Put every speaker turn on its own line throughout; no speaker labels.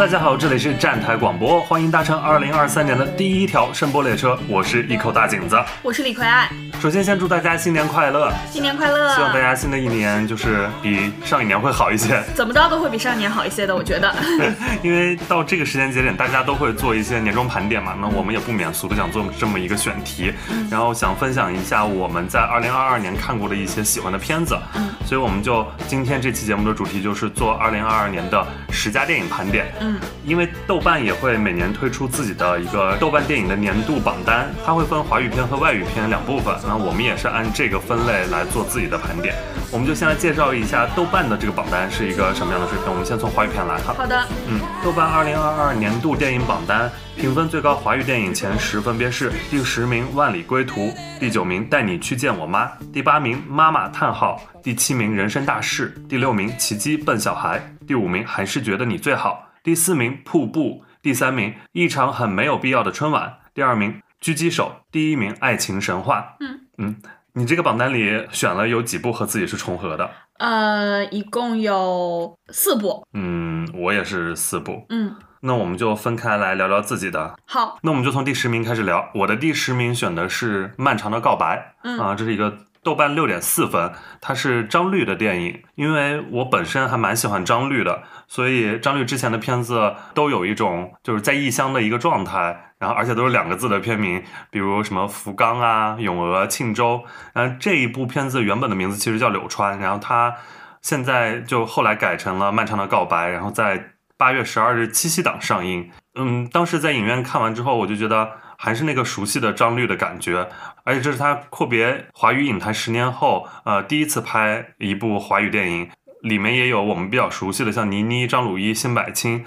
大家好，这里是站台广播，欢迎搭乘二零二三年的第一条声波列车，我是一口大井子，
我是李逵爱。
首先，先祝大家新年快乐，
新年快乐！
希望大家新的一年就是比上一年会好一些，
怎么着都会比上一年好一些的，我觉得。
因为到这个时间节点，大家都会做一些年终盘点嘛，那我们也不免俗的想做这么一个选题，然后想分享一下我们在二零二二年看过的一些喜欢的片子，所以我们就今天这期节目的主题就是做二零二二年的十佳电影盘点。嗯，因为豆瓣也会每年推出自己的一个豆瓣电影的年度榜单，它会分华语片和外语片两部分，那我们也是按这个分类来做自己的盘点。我们就先来介绍一下豆瓣的这个榜单是一个什么样的水平。我们先从华语片来哈。
好的，
嗯，豆瓣二零二二年度电影榜单评分最高华语电影前十分别是：第十名《万里归途》，第九名《带你去见我妈》，第八名《妈妈叹号》，第七名《人生大事》，第六名《奇迹笨小孩》，第五名还是觉得你最好，第四名《瀑布》，第三名一场很没有必要的春晚，第二名狙击手，第一名爱情神话。嗯嗯。你这个榜单里选了有几部和自己是重合的？
呃，一共有四部。
嗯，我也是四部。嗯，那我们就分开来聊聊自己的。
好，
那我们就从第十名开始聊。我的第十名选的是《漫长的告白》。嗯啊，这是一个。豆瓣六点四分，它是张律的电影。因为我本身还蛮喜欢张律的，所以张律之前的片子都有一种就是在异乡的一个状态，然后而且都是两个字的片名，比如什么福冈啊、咏鹅、庆州。嗯，这一部片子原本的名字其实叫柳川，然后它现在就后来改成了《漫长的告白》，然后在八月十二日七夕档上映。嗯，当时在影院看完之后，我就觉得。还是那个熟悉的张律的感觉，而且这是他阔别华语影坛十年后，呃，第一次拍一部华语电影，里面也有我们比较熟悉的，像倪妮、张鲁一、辛柏青，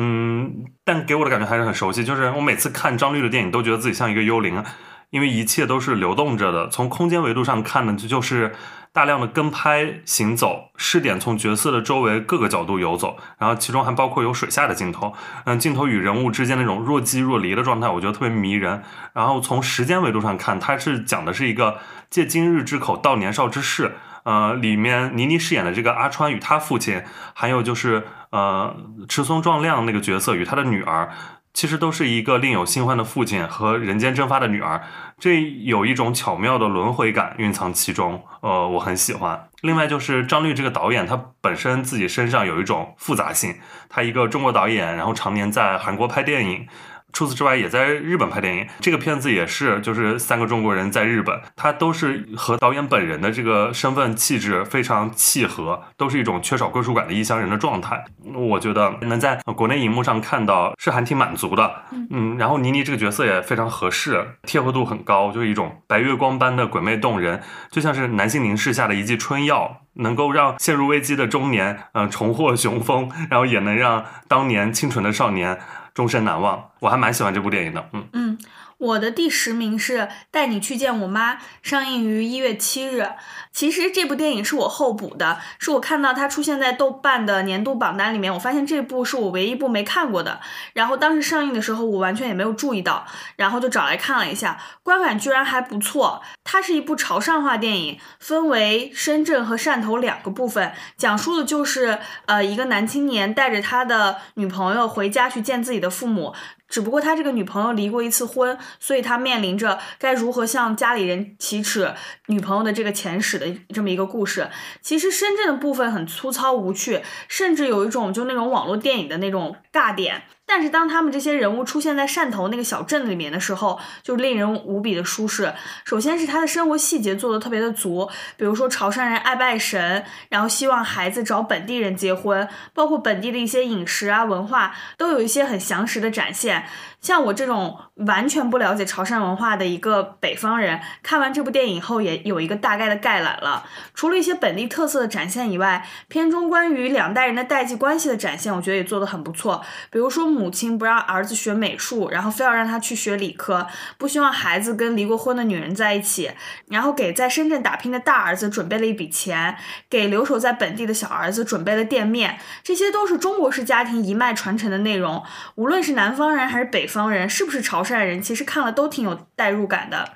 嗯，但给我的感觉还是很熟悉，就是我每次看张律的电影，都觉得自己像一个幽灵，因为一切都是流动着的，从空间维度上看呢，这就是。大量的跟拍行走，试点从角色的周围各个角度游走，然后其中还包括有水下的镜头，嗯，镜头与人物之间那种若即若离的状态，我觉得特别迷人。然后从时间维度上看，它是讲的是一个借今日之口道年少之事，呃，里面倪妮饰演的这个阿川与他父亲，还有就是呃池松壮亮那个角色与他的女儿。其实都是一个另有新欢的父亲和人间蒸发的女儿，这有一种巧妙的轮回感蕴藏其中，呃，我很喜欢。另外就是张律这个导演，他本身自己身上有一种复杂性，他一个中国导演，然后常年在韩国拍电影。除此之外，也在日本拍电影。这个片子也是，就是三个中国人在日本，他都是和导演本人的这个身份气质非常契合，都是一种缺少归属感的异乡人的状态。我觉得能在国内荧幕上看到是还挺满足的。嗯，然后倪妮这个角色也非常合适，贴合度很高，就是一种白月光般的鬼魅动人，就像是男性凝视下的一剂春药，能够让陷入危机的中年，嗯，重获雄风，然后也能让当年清纯的少年。终身难忘，我还蛮喜欢这部电影的。嗯
嗯，我的第十名是《带你去见我妈》，上映于一月七日。其实这部电影是我后补的，是我看到它出现在豆瓣的年度榜单里面，我发现这部是我唯一一部没看过的。然后当时上映的时候，我完全也没有注意到，然后就找来看了一下，观感居然还不错。它是一部潮汕话电影，分为深圳和汕头两个部分，讲述的就是呃一个男青年带着他的女朋友回家去见自己的父母。只不过他这个女朋友离过一次婚，所以他面临着该如何向家里人启齿女朋友的这个前史的这么一个故事。其实深圳的部分很粗糙无趣，甚至有一种就那种网络电影的那种尬点。但是当他们这些人物出现在汕头那个小镇里面的时候，就令人无比的舒适。首先是他的生活细节做的特别的足，比如说潮汕人爱拜神，然后希望孩子找本地人结婚，包括本地的一些饮食啊文化，都有一些很详实的展现。像我这种完全不了解潮汕文化的一个北方人，看完这部电影后也有一个大概的概览了。除了一些本地特色的展现以外，片中关于两代人的代际关系的展现，我觉得也做得很不错。比如说母亲不让儿子学美术，然后非要让他去学理科，不希望孩子跟离过婚的女人在一起，然后给在深圳打拼的大儿子准备了一笔钱，给留守在本地的小儿子准备了店面，这些都是中国式家庭一脉传承的内容。无论是南方人还是北。方人，是不是潮汕人，其实看了都挺有代入感的。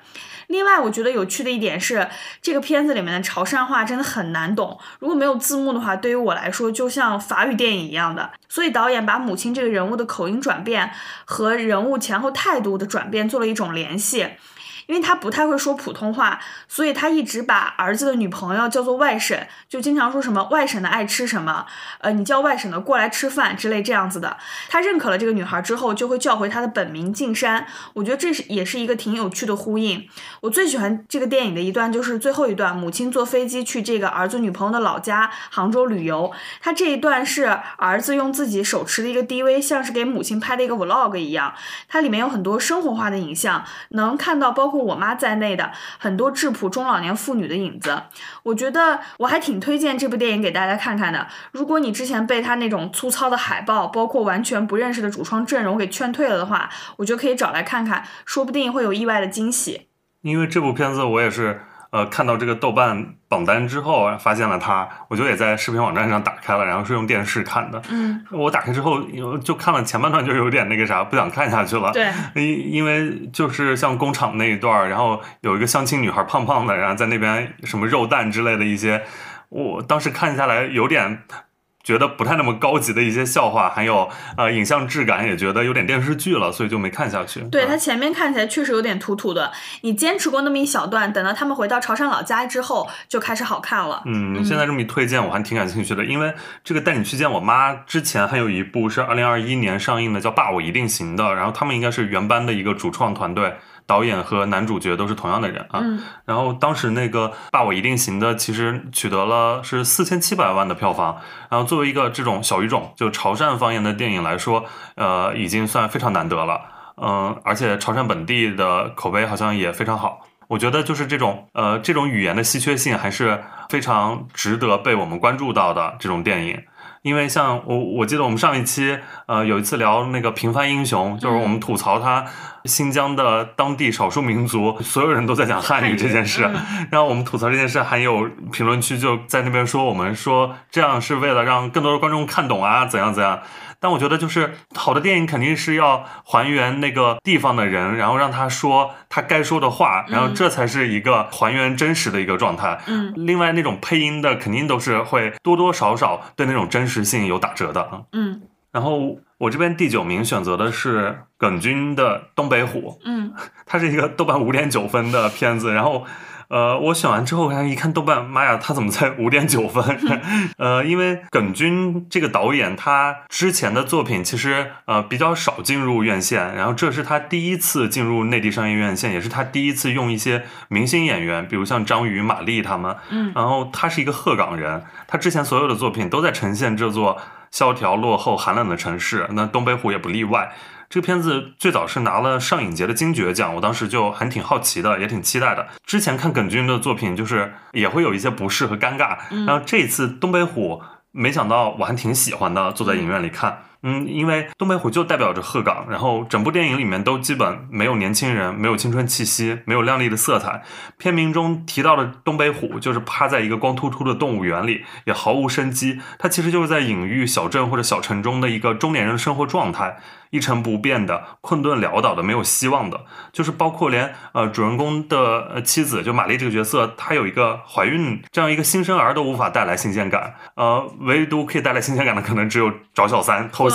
另外，我觉得有趣的一点是，这个片子里面的潮汕话真的很难懂。如果没有字幕的话，对于我来说就像法语电影一样的。所以导演把母亲这个人物的口音转变和人物前后态度的转变做了一种联系。因为他不太会说普通话，所以他一直把儿子的女朋友叫做外甥，就经常说什么外甥的爱吃什么，呃，你叫外甥的过来吃饭之类这样子的。他认可了这个女孩之后，就会叫回她的本名静山。我觉得这是也是一个挺有趣的呼应。我最喜欢这个电影的一段就是最后一段，母亲坐飞机去这个儿子女朋友的老家杭州旅游。他这一段是儿子用自己手持的一个 DV，像是给母亲拍的一个 Vlog 一样。它里面有很多生活化的影像，能看到包。包括我妈在内的很多质朴中老年妇女的影子，我觉得我还挺推荐这部电影给大家看看的。如果你之前被他那种粗糙的海报，包括完全不认识的主创阵容给劝退了的话，我觉得可以找来看看，说不定会有意外的惊喜。
因为这部片子我也是。呃，看到这个豆瓣榜单之后，发现了它，我就也在视频网站上打开了，然后是用电视看的。
嗯，
我打开之后就看了前半段，就有点那个啥，不想看下去了。
对，
因因为就是像工厂那一段，然后有一个相亲女孩胖胖的，然后在那边什么肉蛋之类的一些，我当时看下来有点。觉得不太那么高级的一些笑话，还有呃影像质感，也觉得有点电视剧了，所以就没看下去。
对他前面看起来确实有点土土的，你坚持过那么一小段，等到他们回到潮汕老家之后，就开始好看了。
嗯，你现在这么一推荐，我还挺感兴趣的，因为这个带你去见我妈之前还有一部是二零二一年上映的，叫《爸我一定行》的，然后他们应该是原班的一个主创团队。导演和男主角都是同样的人啊，然后当时那个《爸我一定行》的其实取得了是四千七百万的票房，然后作为一个这种小语种，就潮汕方言的电影来说，呃，已经算非常难得了，嗯，而且潮汕本地的口碑好像也非常好，我觉得就是这种呃这种语言的稀缺性还是非常值得被我们关注到的这种电影。因为像我，我记得我们上一期，呃，有一次聊那个平凡英雄，就是我们吐槽他新疆的当地少数民族，所有人都在讲汉语这件事 然后我们吐槽这件事，还有评论区就在那边说我们说这样是为了让更多的观众看懂啊，怎样怎样。但我觉得，就是好的电影肯定是要还原那个地方的人，然后让他说他该说的话，然后这才是一个还原真实的一个状态。
嗯，
另外那种配音的肯定都是会多多少少对那种真实性有打折的啊。
嗯，
然后我这边第九名选择的是耿军的《东北虎》。
嗯，
它是一个豆瓣五点九分的片子，然后。呃，我选完之后，然后一看豆瓣，妈呀，他怎么才五点九分？呃，因为耿军这个导演，他之前的作品其实呃比较少进入院线，然后这是他第一次进入内地商业院线，也是他第一次用一些明星演员，比如像张宇、马丽他们。
嗯，
然后他是一个鹤岗人，他之前所有的作品都在呈现这座萧条、落后、寒冷的城市，那东北虎也不例外。这个片子最早是拿了上影节的金爵奖，我当时就还挺好奇的，也挺期待的。之前看耿军的作品，就是也会有一些不适和尴尬，然后这一次东北虎，没想到我还挺喜欢的，坐在影院里看。嗯，因为东北虎就代表着鹤岗，然后整部电影里面都基本没有年轻人，没有青春气息，没有亮丽的色彩。片名中提到的东北虎，就是趴在一个光秃秃的动物园里，也毫无生机。它其实就是在隐喻小镇或者小城中的一个中年人的生活状态，一成不变的，困顿潦倒的，没有希望的。就是包括连呃主人公的呃妻子，就玛丽这个角色，她有一个怀孕这样一个新生儿都无法带来新鲜感。呃，唯独可以带来新鲜感的，可能只有找小三偷。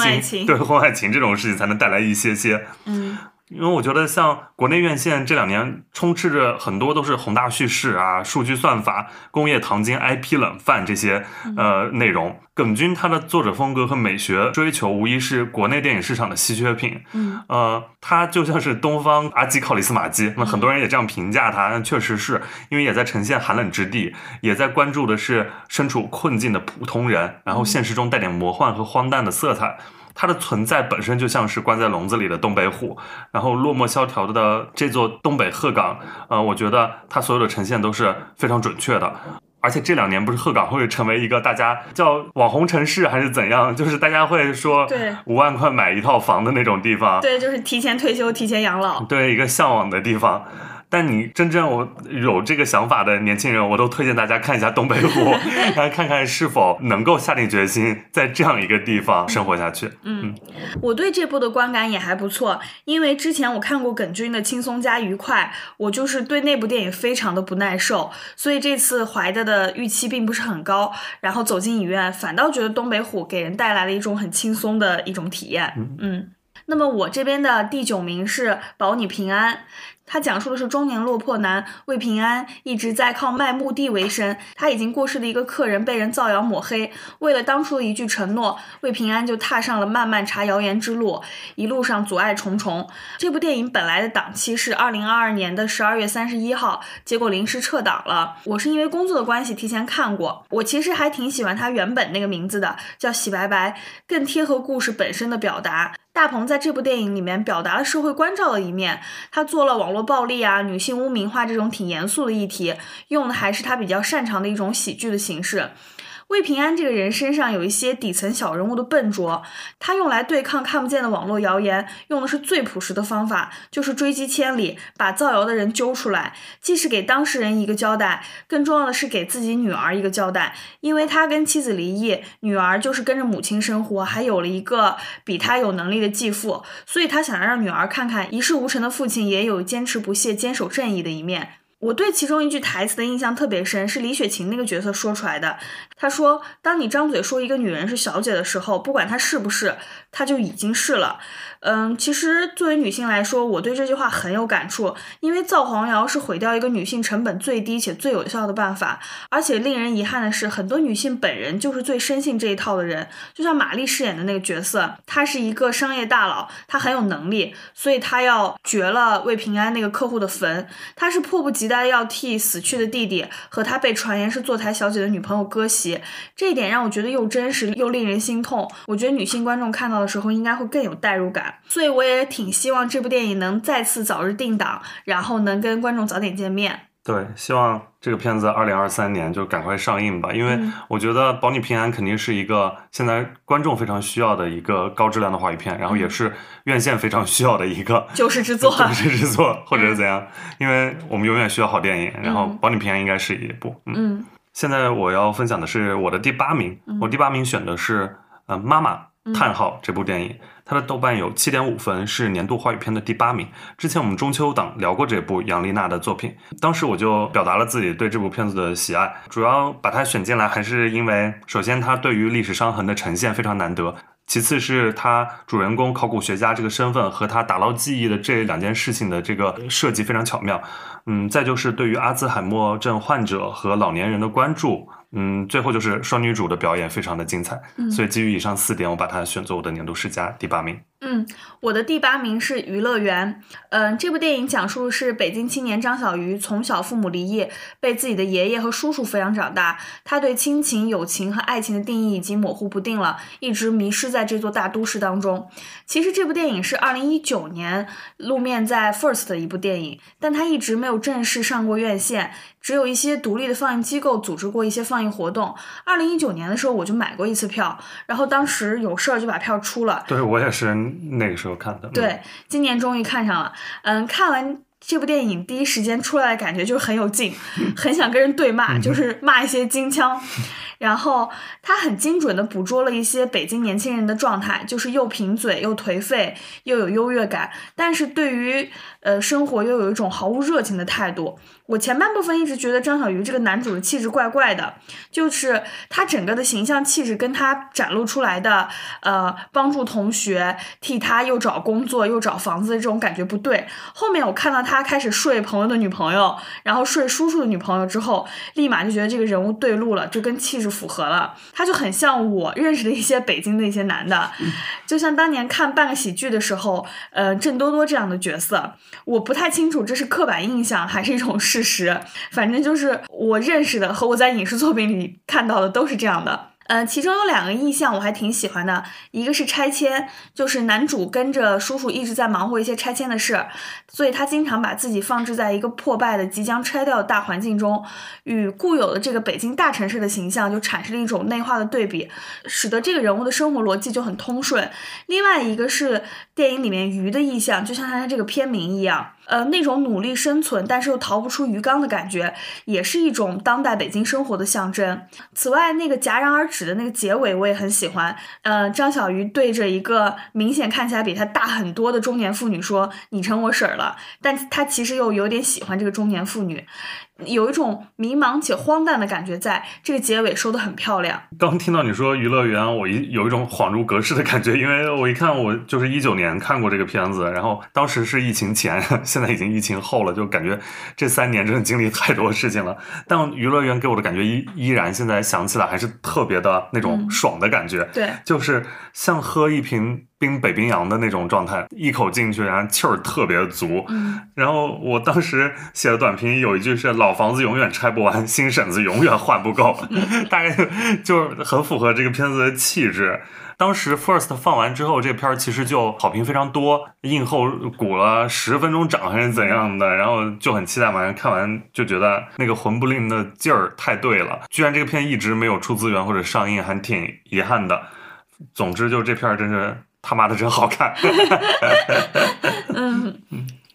对婚外情这种事情才能带来一些些，
嗯，
因为我觉得像国内院线这两年充斥着很多都是宏大叙事啊、数据算法、工业糖精、IP 冷饭这些呃内容。耿军他的作者风格和美学追求无疑是国内电影市场的稀缺品，
嗯，
呃，他就像是东方阿基考里斯马基，那很多人也这样评价他，那确实是因为也在呈现寒冷之地，也在关注的是身处困境的普通人，然后现实中带点魔幻和荒诞的色彩。它的存在本身就像是关在笼子里的东北虎，然后落寞萧条的这座东北鹤岗，呃，我觉得它所有的呈现都是非常准确的。而且这两年不是鹤岗会成为一个大家叫网红城市还是怎样，就是大家会说
对
五万块买一套房的那种地方，
对，就是提前退休、提前养老，
对一个向往的地方。但你真正我有这个想法的年轻人，我都推荐大家看一下《东北虎》，来看看是否能够下定决心在这样一个地方生活下去。
嗯，我对这部的观感也还不错，因为之前我看过耿军的《轻松加愉快》，我就是对那部电影非常的不耐受，所以这次怀的的预期并不是很高，然后走进影院，反倒觉得《东北虎》给人带来了一种很轻松的一种体验。嗯。那么我这边的第九名是《保你平安》。他讲述的是中年落魄男魏平安一直在靠卖墓地为生，他已经过世的一个客人被人造谣抹黑，为了当初的一句承诺，魏平安就踏上了漫漫查谣言之路，一路上阻碍重重。这部电影本来的档期是二零二二年的十二月三十一号，结果临时撤档了。我是因为工作的关系提前看过，我其实还挺喜欢他原本那个名字的，叫洗白白，更贴合故事本身的表达。大鹏在这部电影里面表达了社会关照的一面，他做了网络暴力啊、女性污名化这种挺严肃的议题，用的还是他比较擅长的一种喜剧的形式。魏平安这个人身上有一些底层小人物的笨拙，他用来对抗看不见的网络谣言，用的是最朴实的方法，就是追击千里，把造谣的人揪出来，既是给当事人一个交代，更重要的是给自己女儿一个交代，因为他跟妻子离异，女儿就是跟着母亲生活，还有了一个比他有能力的继父，所以他想让女儿看看一事无成的父亲也有坚持不懈、坚守正义的一面。我对其中一句台词的印象特别深，是李雪琴那个角色说出来的。她说：“当你张嘴说一个女人是小姐的时候，不管她是不是，她就已经是了。”嗯，其实作为女性来说，我对这句话很有感触，因为造黄谣是毁掉一个女性成本最低且最有效的办法。而且令人遗憾的是，很多女性本人就是最深信这一套的人。就像玛丽饰演的那个角色，她是一个商业大佬，她很有能力，所以她要掘了魏平安那个客户的坟，她是迫不及待要替死去的弟弟和他被传言是坐台小姐的女朋友割席。这一点让我觉得又真实又令人心痛。我觉得女性观众看到的时候应该会更有代入感。所以我也挺希望这部电影能再次早日定档，然后能跟观众早点见面。
对，希望这个片子二零二三年就赶快上映吧，因为我觉得《保你平安》肯定是一个现在观众非常需要的一个高质量的华语片，然后也是院线非常需要的一个
救世之作，
救世之作或者是怎样，因为我们永远需要好电影，然后《保你平安》应该是一部。嗯，现在我要分享的是我的第八名，我第八名选的是呃妈妈。叹号这部电影，它的豆瓣有七点五分，是年度华语片的第八名。之前我们中秋档聊过这部杨丽娜的作品，当时我就表达了自己对这部片子的喜爱，主要把它选进来，还是因为首先它对于历史伤痕的呈现非常难得，其次是它主人公考古学家这个身份和他打捞记忆的这两件事情的这个设计非常巧妙，嗯，再就是对于阿兹海默症患者和老年人的关注。嗯，最后就是双女主的表演非常的精彩，所以基于以上四点，我把它选作我的年度十佳第八名。
嗯，我的第八名是《娱乐园》。嗯，这部电影讲述的是北京青年张小鱼从小父母离异，被自己的爷爷和叔叔抚养长大。他对亲情、友情和爱情的定义已经模糊不定了，一直迷失在这座大都市当中。其实这部电影是二零一九年露面在 First 的一部电影，但它一直没有正式上过院线。只有一些独立的放映机构组织过一些放映活动。二零一九年的时候，我就买过一次票，然后当时有事儿就把票出了。
对我也是那个时候看的。
对，今年终于看上了。嗯，看完这部电影，第一时间出来的感觉就是很有劲，很想跟人对骂，就是骂一些金腔。然后他很精准的捕捉了一些北京年轻人的状态，就是又贫嘴又颓废，又有优越感，但是对于呃生活又有一种毫无热情的态度。我前半部分一直觉得张小鱼这个男主的气质怪怪的，就是他整个的形象气质跟他展露出来的呃帮助同学、替他又找工作又找房子的这种感觉不对。后面我看到他开始睡朋友的女朋友，然后睡叔叔的女朋友之后，立马就觉得这个人物对路了，就跟气质。符合了，他就很像我认识的一些北京的一些男的，就像当年看半个喜剧的时候，呃，郑多多这样的角色，我不太清楚这是刻板印象还是一种事实，反正就是我认识的和我在影视作品里看到的都是这样的。嗯，其中有两个意象我还挺喜欢的，一个是拆迁，就是男主跟着叔叔一直在忙活一些拆迁的事，所以他经常把自己放置在一个破败的、即将拆掉的大环境中，与固有的这个北京大城市的形象就产生了一种内化的对比，使得这个人物的生活逻辑就很通顺。另外一个是电影里面鱼的意象，就像他这个片名一样。呃，那种努力生存但是又逃不出鱼缸的感觉，也是一种当代北京生活的象征。此外，那个戛然而止的那个结尾我也很喜欢。呃，张小鱼对着一个明显看起来比他大很多的中年妇女说：“你成我婶儿了。”但他其实又有点喜欢这个中年妇女。有一种迷茫且荒诞的感觉，在这个结尾收的很漂亮。
刚听到你说娱乐园，我一有一种恍如隔世的感觉，因为我一看，我就是一九年看过这个片子，然后当时是疫情前，现在已经疫情后了，就感觉这三年真的经历太多事情了。但娱乐园给我的感觉依依然，现在想起来还是特别的那种爽的感觉，
对，
就是像喝一瓶。冰北冰洋的那种状态，一口进去，然后气儿特别足。
嗯，
然后我当时写的短评有一句是“老房子永远拆不完，新婶子永远换不够 ”，大概就就很符合这个片子的气质。当时 First 放完之后，这片儿其实就好评非常多，映后鼓了十分钟掌还是怎样的，然后就很期待嘛。看完就觉得那个魂不吝的劲儿太对了，居然这个片一直没有出资源或者上映，还挺遗憾的。总之，就这片儿真是。他妈的真好看！
嗯，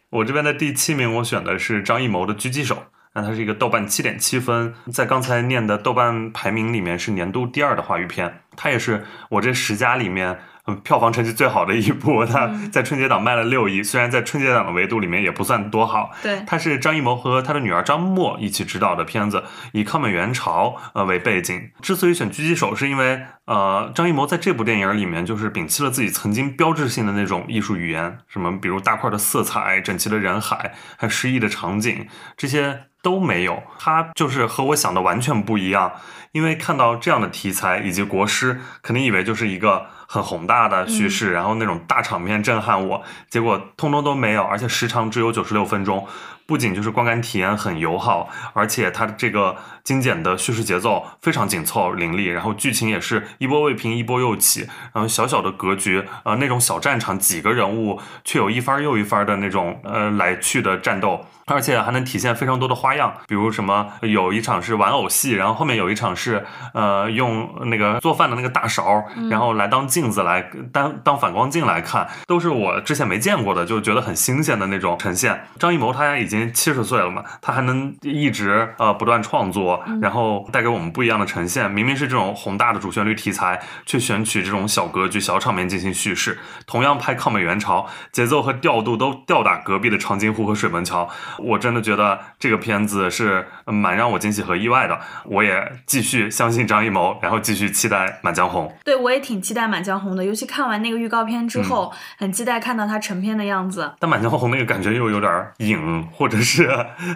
我这边的第七名，我选的是张艺谋的《狙击手》，那它是一个豆瓣七点七分，在刚才念的豆瓣排名里面是年度第二的华语片，它也是我这十佳里面。嗯，票房成绩最好的一部，它在春节档卖了六亿，虽然在春节档的维度里面也不算多好。
对，
它是张艺谋和他的女儿张默一起执导的片子，以抗美援朝呃为背景。之所以选《狙击手》，是因为呃，张艺谋在这部电影里面就是摒弃了自己曾经标志性的那种艺术语言，什么比如大块的色彩、整齐的人海、还有诗意的场景，这些都没有。他就是和我想的完全不一样。因为看到这样的题材以及国师，肯定以为就是一个。很宏大的叙事，然后那种大场面震撼我，结果通通都没有，而且时长只有九十六分钟。不仅就是观感体验很友好，而且它的这个精简的叙事节奏非常紧凑凌厉，然后剧情也是一波未平一波又起，然后小小的格局，呃，那种小战场几个人物却有一番又一番的那种呃来去的战斗，而且还能体现非常多的花样，比如什么有一场是玩偶戏，然后后面有一场是呃用那个做饭的那个大勺，然后来当镜子来当当反光镜来看，都是我之前没见过的，就觉得很新鲜的那种呈现。张艺谋他已经。已经七十岁了嘛，他还能一直呃不断创作，然后带给我们不一样的呈现。明明是这种宏大的主旋律题材，却选取这种小格局、小场面进行叙事。同样拍抗美援朝，节奏和调度都吊打隔壁的长津湖和水门桥。我真的觉得这个片子是蛮让我惊喜和意外的。我也继续相信张艺谋，然后继续期待《满江红》。
对，我也挺期待《满江红》的，尤其看完那个预告片之后，很期待看到它成片的样子。
但《满江红》那个感觉又有点影。或者是，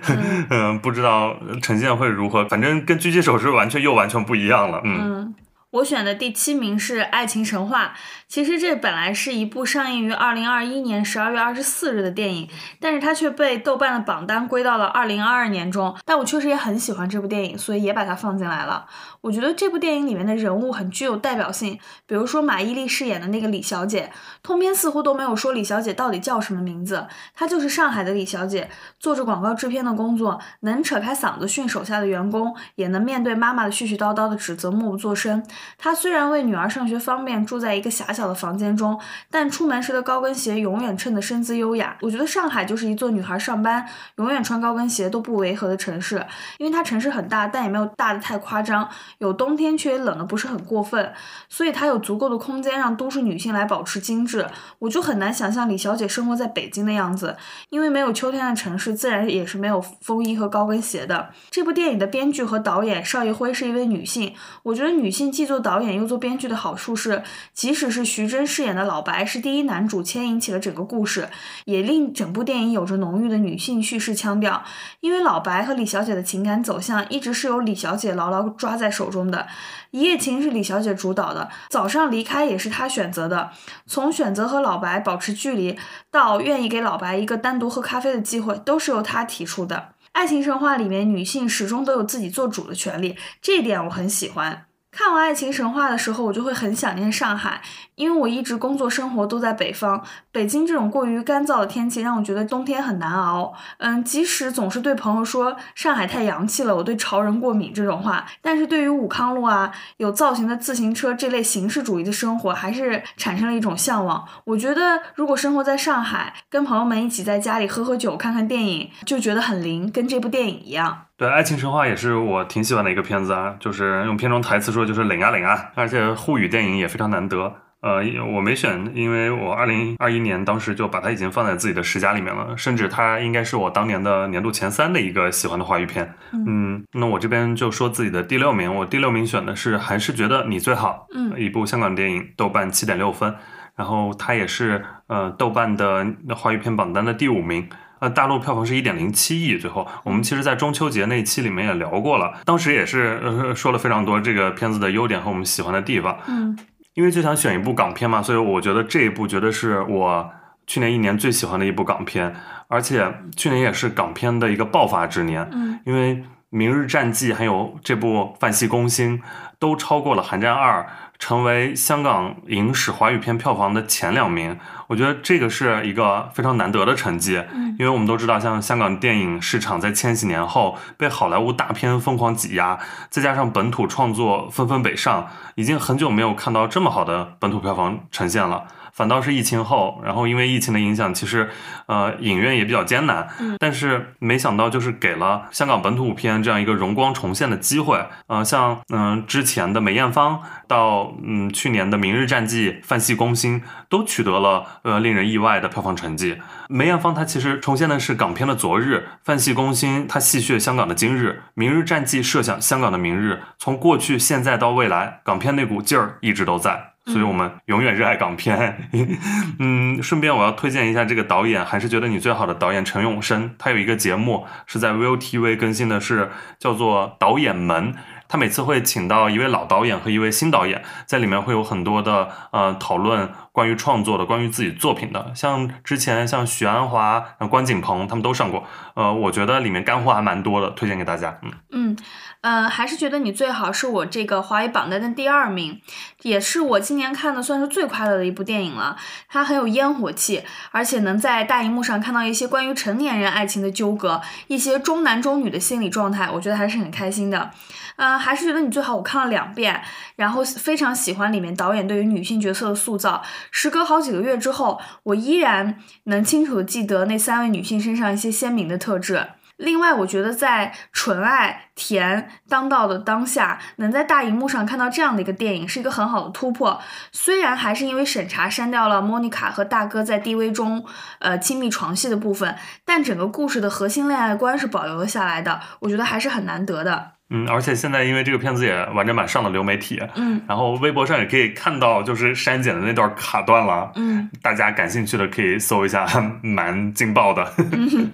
嗯，不知道呈现会如何，反正跟狙击手是完全又完全不一样了，
嗯。我选的第七名是《爱情神话》。其实这本来是一部上映于二零二一年十二月二十四日的电影，但是它却被豆瓣的榜单归到了二零二二年中。但我确实也很喜欢这部电影，所以也把它放进来了。我觉得这部电影里面的人物很具有代表性，比如说马伊琍饰演的那个李小姐，通篇似乎都没有说李小姐到底叫什么名字，她就是上海的李小姐，做着广告制片的工作，能扯开嗓子训手下的员工，也能面对妈妈的絮絮叨叨的指责默不作声。她虽然为女儿上学方便住在一个狭小的房间中，但出门时的高跟鞋永远衬得身姿优雅。我觉得上海就是一座女孩上班永远穿高跟鞋都不违和的城市，因为它城市很大，但也没有大的太夸张。有冬天，却也冷的不是很过分，所以它有足够的空间让都市女性来保持精致。我就很难想象李小姐生活在北京的样子，因为没有秋天的城市，自然也是没有风衣和高跟鞋的。这部电影的编剧和导演邵艺辉是一位女性，我觉得女性既做导演又做编剧的好处是，即使是徐峥饰演的老白是第一男主，牵引起了整个故事，也令整部电影有着浓郁的女性叙事腔调。因为老白和李小姐的情感走向一直是由李小姐牢牢抓在手。中的一夜情是李小姐主导的，早上离开也是她选择的。从选择和老白保持距离，到愿意给老白一个单独喝咖啡的机会，都是由她提出的。爱情神话里面，女性始终都有自己做主的权利，这一点我很喜欢。看完《爱情神话》的时候，我就会很想念上海，因为我一直工作生活都在北方，北京这种过于干燥的天气让我觉得冬天很难熬。嗯，即使总是对朋友说上海太洋气了，我对潮人过敏这种话，但是对于武康路啊、有造型的自行车这类形式主义的生活，还是产生了一种向往。我觉得如果生活在上海，跟朋友们一起在家里喝喝酒、看看电影，就觉得很灵，跟这部电影一样。
对，《爱情神话》也是我挺喜欢的一个片子啊，就是用片中台词说就是领啊领啊，而且沪语电影也非常难得。呃，我没选，因为我二零二一年当时就把它已经放在自己的十佳里面了，甚至它应该是我当年的年度前三的一个喜欢的华语片。嗯，那我这边就说自己的第六名，我第六名选的是还是觉得你最好，
嗯，
一部香港电影，豆瓣七点六分，然后它也是呃豆瓣的华语片榜单的第五名。呃，大陆票房是一点零七亿。最后，我们其实，在中秋节那一期里面也聊过了，当时也是呃说了非常多这个片子的优点和我们喜欢的地方。
嗯，
因为就想选一部港片嘛，所以我觉得这一部绝对是我去年一年最喜欢的一部港片，而且去年也是港片的一个爆发之年。
嗯，
因为《明日战记》还有这部《范戏攻心》都超过了《寒战二》。成为香港影史华语片票房的前两名，我觉得这个是一个非常难得的成绩。
嗯，
因为我们都知道，像香港电影市场在千禧年后被好莱坞大片疯狂挤压，再加上本土创作纷纷北上，已经很久没有看到这么好的本土票房呈现了。反倒是疫情后，然后因为疫情的影响，其实，呃，影院也比较艰难。
嗯，
但是没想到，就是给了香港本土片这样一个荣光重现的机会。呃，像嗯之前的梅艳芳，到嗯去年的《明日战记》《范戏攻心》，都取得了呃令人意外的票房成绩。梅艳芳她其实重现的是港片的昨日，《范戏攻心》她戏谑香港的今日，《明日战记》设想香港的明日。从过去、现在到未来，港片那股劲儿一直都在。所以我们永远热爱港片。嗯，顺便我要推荐一下这个导演，还是觉得你最好的导演陈永生，他有一个节目是在 ViuTV 更新的，是叫做导演门。他每次会请到一位老导演和一位新导演，在里面会有很多的呃讨论关于创作的，关于自己作品的。像之前像许鞍华、关锦鹏他们都上过，呃，我觉得里面干货还蛮多的，推荐给大家。
嗯嗯。嗯，还是觉得你最好是我这个华语榜单的第二名，也是我今年看的算是最快乐的一部电影了。它很有烟火气，而且能在大荧幕上看到一些关于成年人爱情的纠葛，一些中男中女的心理状态，我觉得还是很开心的。嗯，还是觉得你最好，我看了两遍，然后非常喜欢里面导演对于女性角色的塑造。时隔好几个月之后，我依然能清楚的记得那三位女性身上一些鲜明的特特质。另外，我觉得在纯爱甜当道的当下，能在大荧幕上看到这样的一个电影，是一个很好的突破。虽然还是因为审查删掉了莫妮卡和大哥在 DV 中呃亲密床戏的部分，但整个故事的核心恋爱观是保留了下来的。我觉得还是很难得的。
嗯，而且现在因为这个片子也完整版上了流媒体，
嗯，
然后微博上也可以看到就是删减的那段卡断了，
嗯，
大家感兴趣的可以搜一下，蛮劲爆的。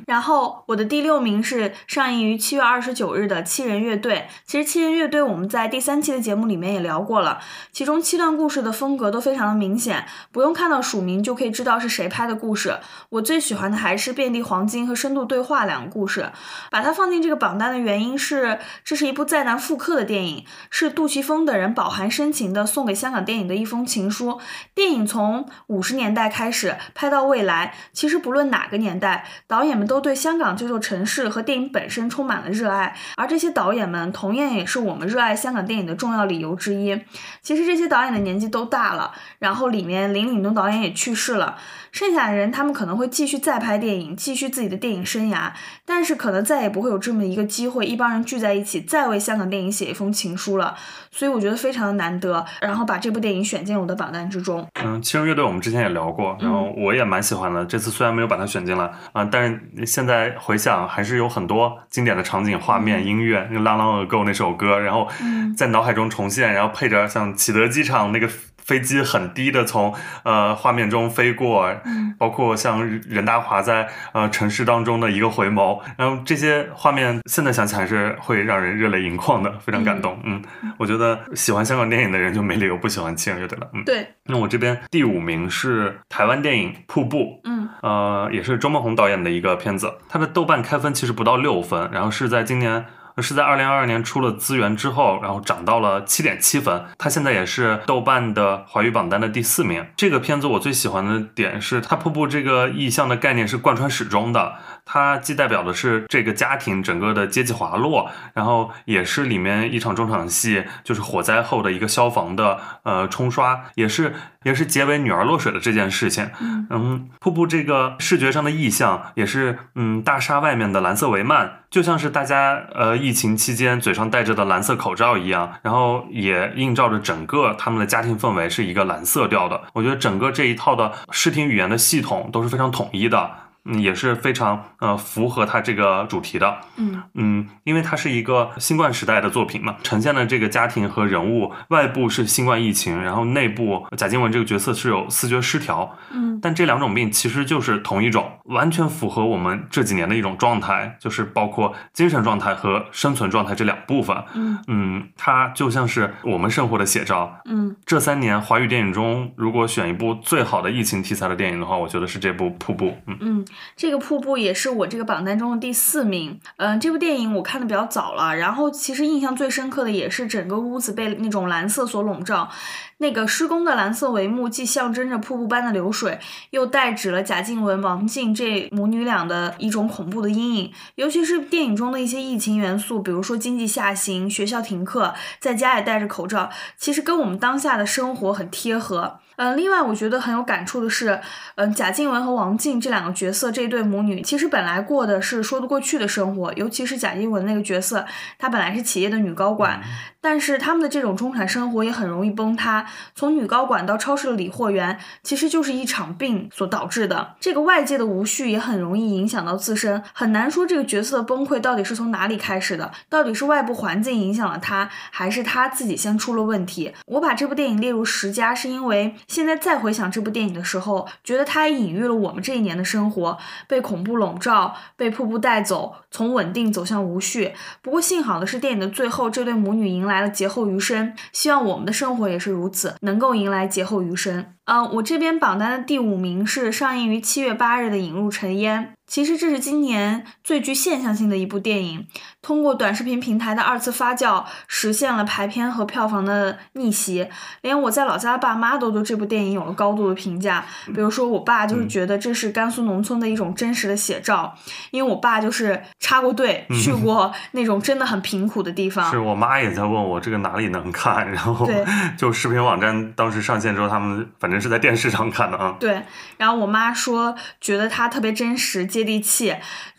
然后我的第六名是上映于七月二十九日的《七人乐队》。其实《七人乐队》我们在第三期的节目里面也聊过了，其中七段故事的风格都非常的明显，不用看到署名就可以知道是谁拍的故事。我最喜欢的还是《遍地黄金》和《深度对话》两个故事，把它放进这个榜单的原因是，这是。是一部再难复刻的电影，是杜琪峰等人饱含深情的送给香港电影的一封情书。电影从五十年代开始拍到未来，其实不论哪个年代，导演们都对香港这座城市和电影本身充满了热爱，而这些导演们同样也是我们热爱香港电影的重要理由之一。其实这些导演的年纪都大了，然后里面林岭东导演也去世了。剩下的人，他们可能会继续再拍电影，继续自己的电影生涯，但是可能再也不会有这么一个机会，一帮人聚在一起，再为香港电影写一封情书了。所以我觉得非常的难得，然后把这部电影选进了我的榜单之中。
嗯，其实乐队我们之前也聊过，然后我也蛮喜欢的。这次虽然没有把它选进来啊，但是现在回想还是有很多经典的场景、画面、音乐，那《个《浪浪 Go》那首歌，然后在脑海中重现，然后配着像启德机场那个。飞机很低的从呃画面中飞过，包括像任达华在呃城市当中的一个回眸，然后这些画面现在想起来是会让人热泪盈眶的，非常感动。嗯，我觉得喜欢香港电影的人就没理由不喜欢七人乐队了。嗯，
对。
那我这边第五名是台湾电影《瀑布》，
嗯，
呃，也是周梦红导演的一个片子，它的豆瓣开分其实不到六分，然后是在今年。是在二零二二年出了资源之后，然后涨到了七点七分。它现在也是豆瓣的华语榜单的第四名。这个片子我最喜欢的点是，它瀑布这个意象的概念是贯穿始终的。它既代表的是这个家庭整个的阶级滑落，然后也是里面一场中场戏，就是火灾后的一个消防的呃冲刷，也是也是结尾女儿落水的这件事情。嗯，瀑布这个视觉上的意象也是嗯大厦外面的蓝色帷幔，就像是大家呃疫情期间嘴上戴着的蓝色口罩一样，然后也映照着整个他们的家庭氛围是一个蓝色调的。我觉得整个这一套的视听语言的系统都是非常统一的。嗯，也是非常呃符合它这个主题的。
嗯
嗯，因为它是一个新冠时代的作品嘛，呈现的这个家庭和人物，外部是新冠疫情，然后内部贾静雯这个角色是有思觉失调。
嗯，
但这两种病其实就是同一种，完全符合我们这几年的一种状态，就是包括精神状态和生存状态这两部分。
嗯
嗯，它就像是我们生活的写照。
嗯
这三年华语电影中，如果选一部最好的疫情题材的电影的话，我觉得是这部《瀑布》。嗯
嗯，这个瀑布也是我这个榜单中的第四名。嗯，这部电影我看的比较早了，然后其实印象最深刻的也是整个屋子被那种蓝色所笼罩。那个施工的蓝色帷幕，既象征着瀑布般的流水，又代指了贾静雯、王静这母女俩的一种恐怖的阴影。尤其是电影中的一些疫情元素，比如说经济下行、学校停课、在家也戴着口罩，其实跟我们当下的生活很贴合。嗯，另外我觉得很有感触的是，嗯，贾静雯和王静这两个角色，这对母女其实本来过的是说得过去的生活，尤其是贾静雯那个角色，她本来是企业的女高管，但是他们的这种中产生活也很容易崩塌。从女高管到超市的理货员，其实就是一场病所导致的。这个外界的无序也很容易影响到自身，很难说这个角色的崩溃到底是从哪里开始的，到底是外部环境影响了他，还是他自己先出了问题。我把这部电影列入十佳，是因为现在再回想这部电影的时候，觉得它也隐喻了我们这一年的生活，被恐怖笼罩，被瀑布带走，从稳定走向无序。不过幸好的是，电影的最后，这对母女迎来了劫后余生。希望我们的生活也是如此，能够迎来劫后余生。嗯、我这边榜单的第五名是上映于七月八日的《引入尘烟》。其实这是今年最具现象性的一部电影，通过短视频平台的二次发酵，实现了排片和票房的逆袭。连我在老家的爸妈都对这部电影有了高度的评价。比如说，我爸就是觉得这是甘肃农村的一种真实的写照，因为我爸就是插过队，去过那种真的很贫苦的地方。
是我妈也在问我这个哪里能看，然后就视频网站当时上线之后，他们反正是在电视上看的啊。
对，然后我妈说觉得它特别真实、接地气，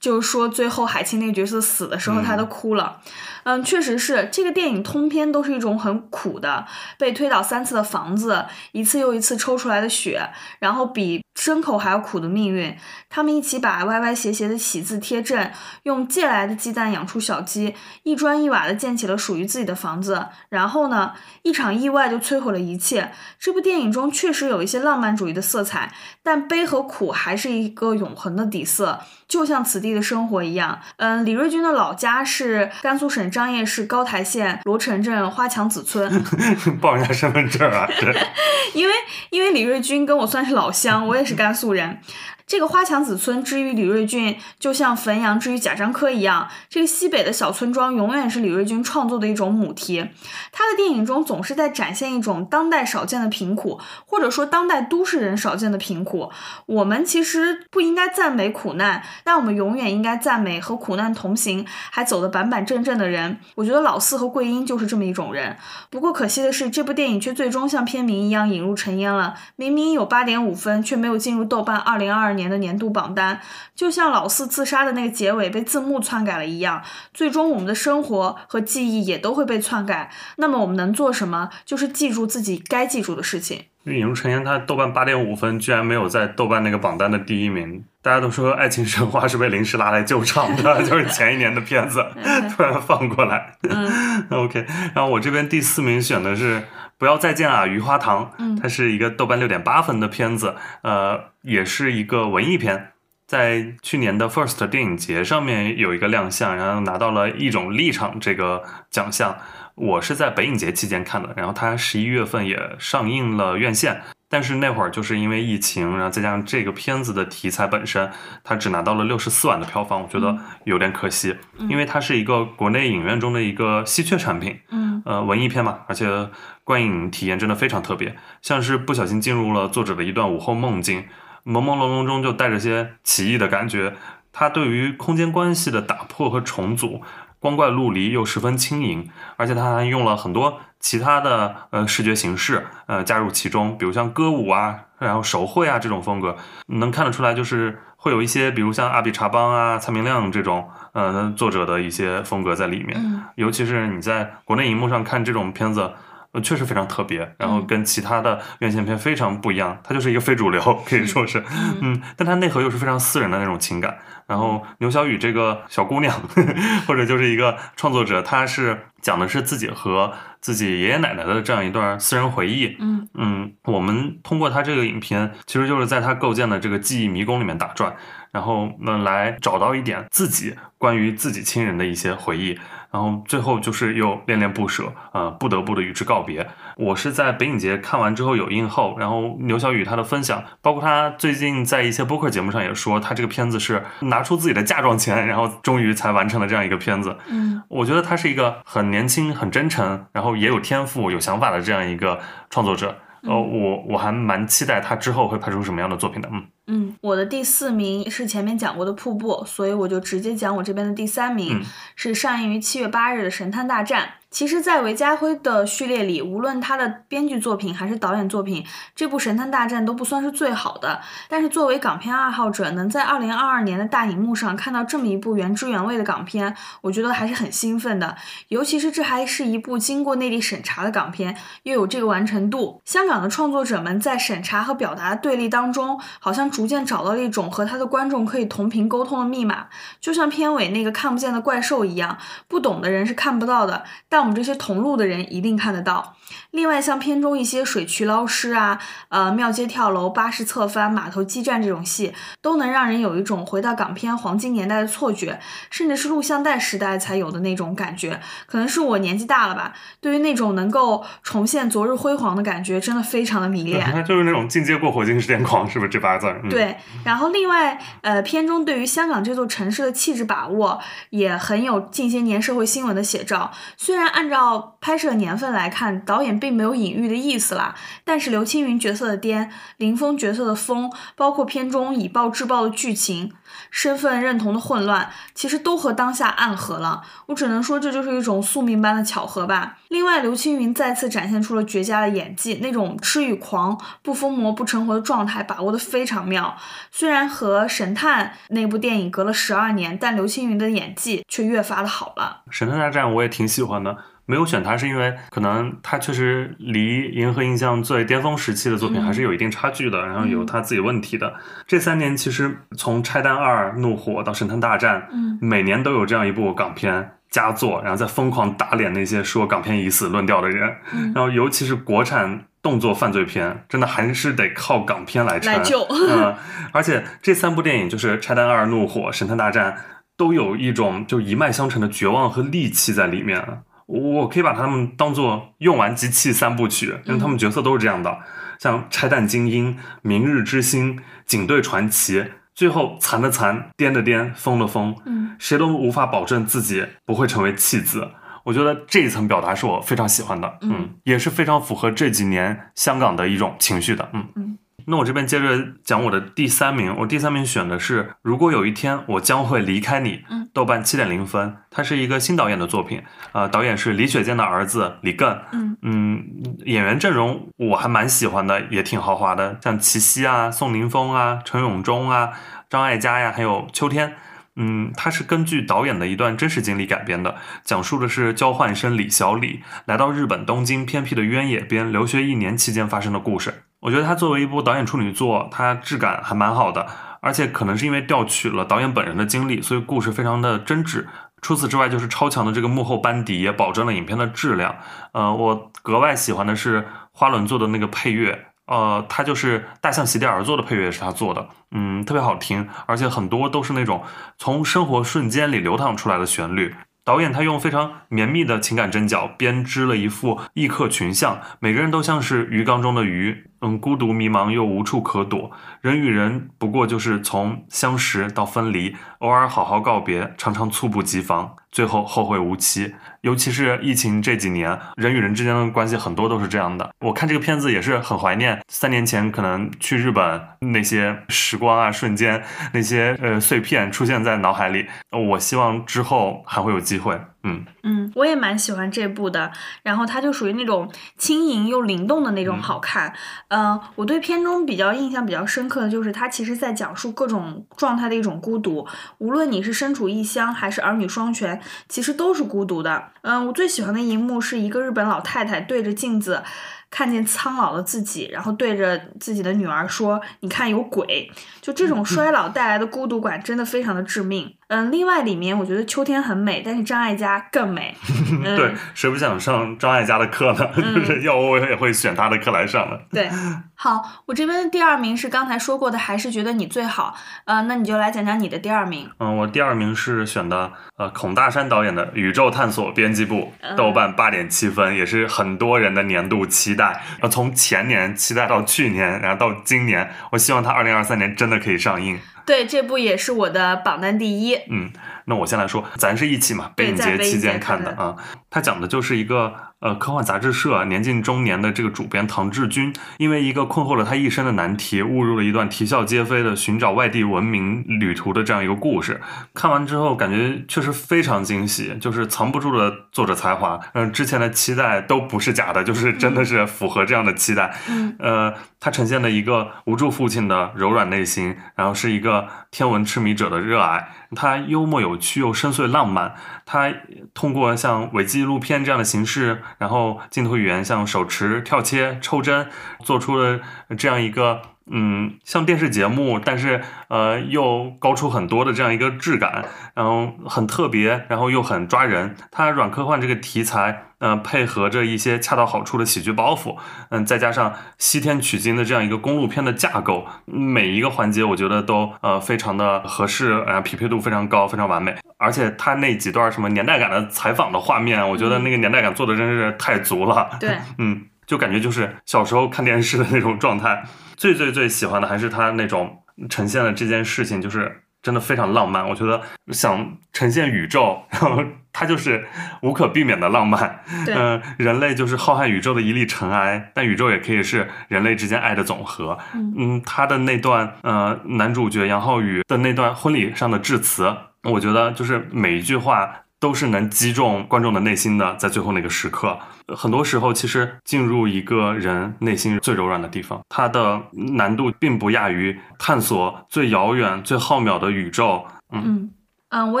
就是说最后海清那个角色死的时候，她都哭了。嗯，嗯确实是这个电影通篇都是一种很苦的，被推倒三次的房子，一次又一次抽出来的血，然后比牲口还要苦的命运。他们一起把歪歪斜斜的喜字贴正，用借来的鸡蛋养出小鸡，一砖一瓦的建起了属于自己的房子。然后呢，一场意外就摧毁了一切。这部电影中确实有一些浪漫主义的色彩，但悲和苦还是一个永恒的底色，就像此地的生活一样。嗯，李瑞军的老家是甘肃省张掖市高台县罗城镇花墙子村。
报一下身份证啊，这
因为因为李瑞军跟我算是老乡，我也是甘肃人。这个花墙子村之于李瑞俊，就像汾阳之于贾樟柯一样，这个西北的小村庄永远是李瑞军创作的一种母题。他的电影中总是在展现一种当代少见的贫苦，或者说当代都市人少见的贫苦。我们其实不应该赞美苦难，但我们永远应该赞美和苦难同行，还走得板板正正的人。我觉得老四和桂英就是这么一种人。不过可惜的是，这部电影却最终像片名一样引入尘烟了。明明有八点五分，却没有进入豆瓣二零二二年的年度榜单，就像老四自杀的那个结尾被字幕篡改了一样。最终，我们的生活和记忆也都会被篡改。那么，我们能做什么？就是记住自己该记住的事情。
引入尘烟，它豆瓣八点五分，居然没有在豆瓣那个榜单的第一名。大家都说《爱情神话》是被临时拉来救场的，就是前一年的片子 突然放过来。
嗯
OK，然后我这边第四名选的是《不要再见啊，余花堂》，
嗯
它是一个豆瓣六点八分的片子，呃，也是一个文艺片。在去年的 First 电影节上面有一个亮相，然后拿到了一种立场这个奖项。我是在北影节期间看的，然后它十一月份也上映了院线。但是那会儿就是因为疫情，然后再加上这个片子的题材本身，它只拿到了六十四万的票房，我觉得有点可惜，因为它是一个国内影院中的一个稀缺产品，
嗯。
呃，文艺片嘛，而且观影体验真的非常特别，像是不小心进入了作者的一段午后梦境，朦朦胧胧中就带着些奇异的感觉，它对于空间关系的打破和重组。光怪陆离又十分轻盈，而且他还用了很多其他的呃视觉形式呃加入其中，比如像歌舞啊，然后手绘啊这种风格，能看得出来就是会有一些，比如像阿比查邦啊、蔡明亮这种呃作者的一些风格在里面。
嗯
尤其是你在国内荧幕上看这种片子。呃，确实非常特别，然后跟其他的院线片非常不一样，它就是一个非主流，可以说是，嗯，但它内核又是非常私人的那种情感。然后牛小雨这个小姑娘，或者就是一个创作者，她是讲的是自己和自己爷爷奶奶的这样一段私人回忆。
嗯
嗯，我们通过她这个影片，其实就是在她构建的这个记忆迷宫里面打转，然后呢来找到一点自己关于自己亲人的一些回忆，然后最后就是又恋恋不舍，呃，不得不的与之告别。我是在北影节看完之后有映后，然后牛小雨他的分享，包括他最近在一些播客节目上也说，他这个片子是拿出自己的嫁妆钱，然后终于才完成了这样一个片子。
嗯
我觉得他是一个很年轻、很真诚，然后也有天赋、有想法的这样一个创作者。呃，我我还蛮期待他之后会拍出什么样的作品的。嗯
嗯，我的第四名是前面讲过的《瀑布》，所以我就直接讲我这边的第三名，
嗯
是上映于七月八日的《神探大战》。其实，在韦家辉的序列里，无论他的编剧作品还是导演作品，这部《神探大战》都不算是最好的。但是，作为港片爱好者，能在二零二二年的大荧幕上看到这么一部原汁原味的港片，我觉得还是很兴奋的。尤其是这还是一部经过内地审查的港片，又有这个完成度。香港的创作者们在审查和表达的对立当中，好像逐渐找到了一种和他的观众可以同频沟通的密码，就像片尾那个看不见的怪兽一样，不懂的人是看不到的，但我们这些同路的人一定看得到。另外，像片中一些水渠捞尸啊、呃庙街跳楼、巴士侧翻、码头激战这种戏，都能让人有一种回到港片黄金年代的错觉，甚至是录像带时代才有的那种感觉。可能是我年纪大了吧，对于那种能够重现昨日辉煌的感觉，真的非常的迷恋。
他就是那种进阶过火星时间狂，是不是这八个字
对，然后另外，呃，片中对于香港这座城市的气质把握，也很有近些年社会新闻的写照。虽然按照拍摄年份来看，导演并没有隐喻的意思啦，但是刘青云角色的癫，林峰角色的疯，包括片中以暴制暴的剧情。身份认同的混乱，其实都和当下暗合了。我只能说，这就是一种宿命般的巧合吧。另外，刘青云再次展现出了绝佳的演技，那种痴与狂、不疯魔不成活的状态把握的非常妙。虽然和《神探》那部电影隔了十二年，但刘青云的演技却越发的好了。
《神探大战》我也挺喜欢的。没有选它是因为可能它确实离《银河印象》最巅峰时期的作品还是有一定差距的，然后有它自己问题的。这三年其实从《拆弹二》《怒火》到《神探大战》，
嗯
每年都有这样一部港片佳作，然后在疯狂打脸那些说港片已死论调的人。
嗯
然后尤其是国产动作犯罪片，真的还是得靠港片来撑。
来救
嗯，而且这三部电影就是《拆弹二》《怒火》《神探大战》，都有一种就一脉相承的绝望和戾气在里面。我可以把他们当做用完即弃三部曲，因为他们角色都是这样的，像拆弹精英、明日之星、警队传奇，最后残的残，颠的颠，疯的疯，
嗯。
谁都无法保证自己不会成为弃子。我觉得这一层表达是我非常喜欢的，
嗯。
嗯，也是非常符合这几年香港的一种情绪的，嗯。
嗯。
那我这边接着讲我的第三名，我第三名选的是《如果有一天我将会离开你》，
嗯，
豆瓣七点零分，它是一个新导演的作品，呃，导演是李雪健的儿子李艮，
嗯
嗯，演员阵容我还蛮喜欢的，也挺豪华的，像齐溪啊、宋宁峰啊、陈永忠啊、张艾嘉呀，还有秋天。嗯，它是根据导演的一段真实经历改编的，讲述的是交换生李小李来到日本东京偏僻的渊野边留学一年期间发生的故事。我觉得它作为一部导演处女作，它质感还蛮好的，而且可能是因为调取了导演本人的经历，所以故事非常的真挚。除此之外，就是超强的这个幕后班底也保证了影片的质量。呃，我格外喜欢的是花轮做的那个配乐，呃，他就是大象席地而坐的配乐是他做的，嗯，特别好听，而且很多都是那种从生活瞬间里流淌出来的旋律。导演他用非常绵密的情感针脚编织了一副异客群像，每个人都像是鱼缸中的鱼，嗯，孤独迷茫又无处可躲，人与人不过就是从相识到分离，偶尔好好告别，常常猝不及防，最后后会无期。尤其是疫情这几年，人与人之间的关系很多都是这样的。我看这个片子也是很怀念三年前可能去日本那些时光啊、瞬间，那些呃碎片出现在脑海里。我希望之后还会有机会。嗯
嗯，我也蛮喜欢这部的。然后它就属于那种轻盈又灵动的那种好看。嗯，我对片中比较印象比较深刻的就是它其实在讲述各种状态的一种孤独，无论你是身处异乡还是儿女双全，其实都是孤独的。嗯，我最喜欢的一幕是一个日本老太太对着镜子。看见苍老的自己，然后对着自己的女儿说：“你看，有鬼。”就这种衰老带来的孤独感，真的非常的致命。嗯，另外里面我觉得秋天很美，但是张艾嘉更美。
对，谁不想上张艾嘉的课呢？就是要我也会选他的课来上的。
对，好，我这边的第二名是刚才说过的，还是觉得你最好。嗯，那你就来讲讲你的第二名。
嗯，我第二名是选的呃孔大山导演的《宇宙探索编辑部》，豆瓣八点七分，也是很多人的年度期待。呃，从前年期待到去年，然后到今年，我希望他二零二三年真的可以上映。
对，这部也是我的榜单第一。
嗯，那我先来说，咱是一起嘛，北影节期间看的啊。它讲的就是一个呃科幻杂志社年近中年的这个主编唐志军，因为一个困惑了他一生的难题，误入了一段啼笑皆非的寻找外地文明旅途的这样一个故事。看完之后，感觉确实非常惊喜，就是藏不住的作者才华。嗯，之前的期待都不是假的，就是真的是符合这样的期待。
嗯，
呃，他呈现了一个无助父亲的柔软内心，然后是一个。天文痴迷者的热爱，他幽默有趣又深邃浪漫。他通过像伪纪录片这样的形式，然后镜头语言像手持、跳切、抽帧，做出了这样一个。嗯，像电视节目，但是呃又高出很多的这样一个质感，然后很特别，然后又很抓人。它软科幻这个题材，嗯，配合着一些恰到好处的喜剧包袱，嗯，再加上西天取经的这样一个公路片的架构，每一个环节我觉得都呃非常的合适，然后匹配度非常高，非常完美。而且它那几段什么年代感的采访的画面，我觉得那个年代感做的真是太足了。
对，
嗯，就感觉就是小时候看电视的那种状态。最最最喜欢的还是他那种呈现的这件事情，就是真的非常浪漫。我觉得想呈现宇宙，然后它就是无可避免的浪漫。嗯，人类就是浩瀚宇宙的一粒尘埃，但宇宙也可以是人类之间爱的总和。嗯，他的那段呃，男主角杨浩宇的那段婚礼上的致辞，我觉得就是每一句话。都是能击中观众的内心的，在最后那个时刻，很多时候其实进入一个人内心最柔软的地方，它的难度并不亚于探索最遥远、最浩渺的宇宙。
嗯。嗯我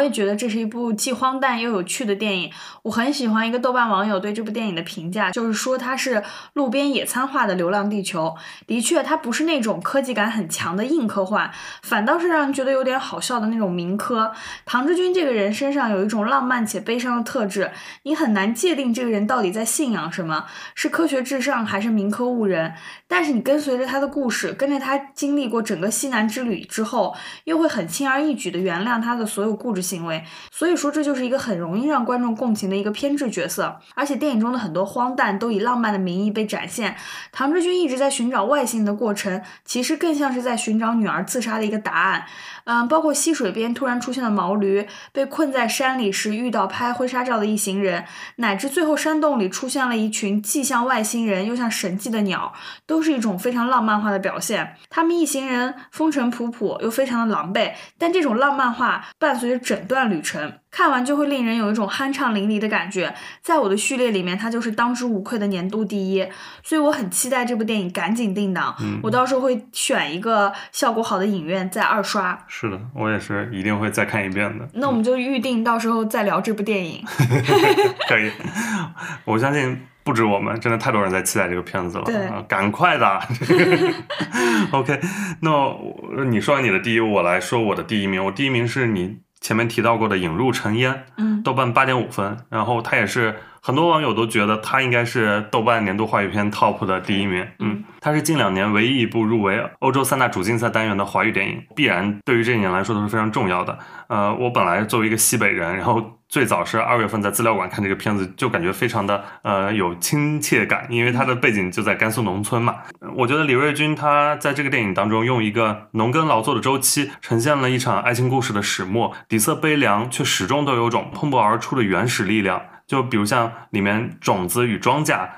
也觉得这是一部既荒诞又有趣的电影。我很喜欢一个豆瓣网友对这部电影的评价，就是说它是路边野餐化的《流浪地球》。的确，它不是那种科技感很强的硬科幻，反倒是让人觉得有点好笑的那种民科。唐志军这个人身上有一种浪漫且悲伤的特质，你很难界定这个人到底在信仰什么，是科学至上还是民科误人。但是你跟随着他的故事，跟着他经历过整个西南之旅之后，又会很轻而易举地原谅他的所有。固执行为，所以说这就是一个很容易让观众共情的一个偏执角色，而且电影中的很多荒诞都以浪漫的名义被展现。唐志军一直在寻找外星的过程，其实更像是在寻找女儿自杀的一个答案。嗯，包括溪水边突然出现的毛驴，被困在山里时遇到拍婚纱照的一行人，乃至最后山洞里出现了一群既像外星人又像神迹的鸟，都是一种非常浪漫化的表现。他们一行人风尘仆仆又非常的狼狈，但这种浪漫化伴随着整段旅程。看完就会令人有一种酣畅淋漓的感觉，在我的序列里面，它就是当之无愧的年度第一，所以我很期待这部电影赶紧定档，我到时候会选一个效果好的影院再二刷。
是的，我也是一定会再看一遍的。
那我们就预定到时候再聊这部电影。
可以，我相信不止我们，真的太多人在期待这个片子了。
对，
赶快的。OK，那你说完你的第一，我来说我的第一名。我第一名是你。前面提到过的《影入尘烟》，
嗯，
豆瓣八点五分，然后它也是很多网友都觉得它应该是豆瓣年度华语片 TOP 的第一名。嗯，它是近两年唯一一部入围欧洲三大主竞赛单元的华语电影，必然对于这一年来说都是非常重要的。呃，我本来作为一个西北人，然后。最早是二月份在资料馆看这个片子，就感觉非常的呃有亲切感，因为它的背景就在甘肃农村嘛。我觉得李瑞军他在这个电影当中用一个农耕劳作的周期，呈现了一场爱情故事的始末，底色悲凉，却始终都有种喷薄而出的原始力量。就比如像里面种子与庄稼、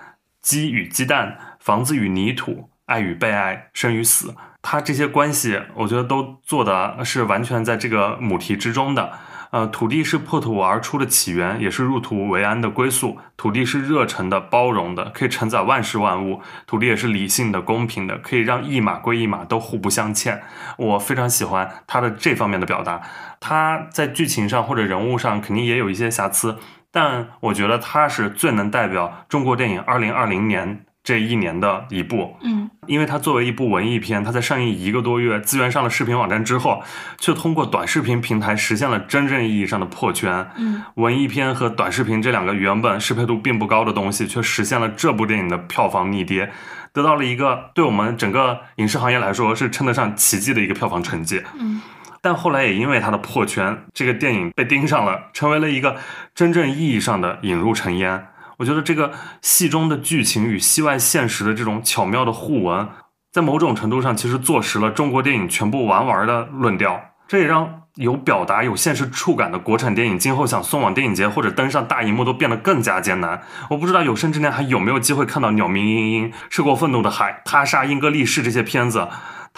鸡与鸡蛋、房子与泥土、爱与被爱、生与死，它这些关系，我觉得都做的是完全在这个母题之中的。呃，土地是破土而出的起源，也是入土为安的归宿。土地是热忱的、包容的，可以承载万事万物。土地也是理性的、公平的，可以让一码归一码，都互不相欠。我非常喜欢他的这方面的表达。他在剧情上或者人物上肯定也有一些瑕疵，但我觉得它是最能代表中国电影二零二零年。这一年的一部，
嗯，
因为它作为一部文艺片，它在上映一个多月，资源上了视频网站之后，却通过短视频平台实现了真正意义上的破圈。
嗯，
文艺片和短视频这两个原本适配度并不高的东西，却实现了这部电影的票房逆跌，得到了一个对我们整个影视行业来说是称得上奇迹的一个票房成绩。
嗯，
但后来也因为它的破圈，这个电影被盯上了，成为了一个真正意义上的引入尘烟。我觉得这个戏中的剧情与戏外现实的这种巧妙的互文，在某种程度上其实坐实了中国电影全部玩完的论调。这也让有表达、有现实触感的国产电影今后想送往电影节或者登上大荧幕都变得更加艰难。我不知道有生之年还有没有机会看到《鸟鸣莺莺》《涉过愤怒的海》《他杀英格力士》这些片子，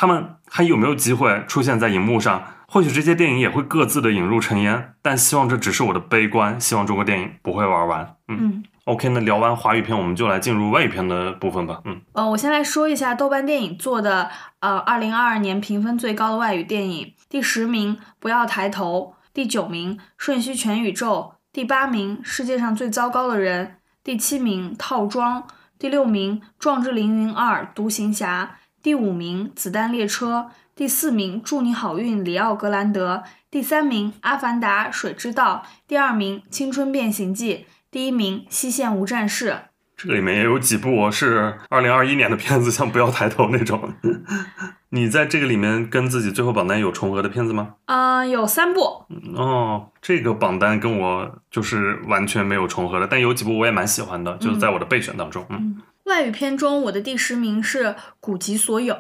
他们还有没有机会出现在荧幕上？或许这些电影也会各自的引入尘烟，但希望这只是我的悲观，希望中国电影不会玩完。嗯。OK，那聊完华语片，我们就来进入外语片的部分吧。嗯，
呃，我先来说一下豆瓣电影做的，呃，二零二二年评分最高的外语电影：第十名《不要抬头》，第九名《瞬息全宇宙》，第八名《世界上最糟糕的人》，第七名《套装》，第六名《壮志凌云二：独行侠》，第五名《子弹列车》，第四名《祝你好运，里奥格兰德》，第三名《阿凡达：水之道》，第二名《青春变形记》。第一名《西线无战事》，
这里面也有几部是二零二一年的片子，像《不要抬头》那种。你在这个里面跟自己最后榜单有重合的片子吗？
嗯，有三部。
哦，这个榜单跟我就是完全没有重合的，但有几部我也蛮喜欢的，就是在我的备选当中。
嗯，外语片中我的第十名是《古籍所有》，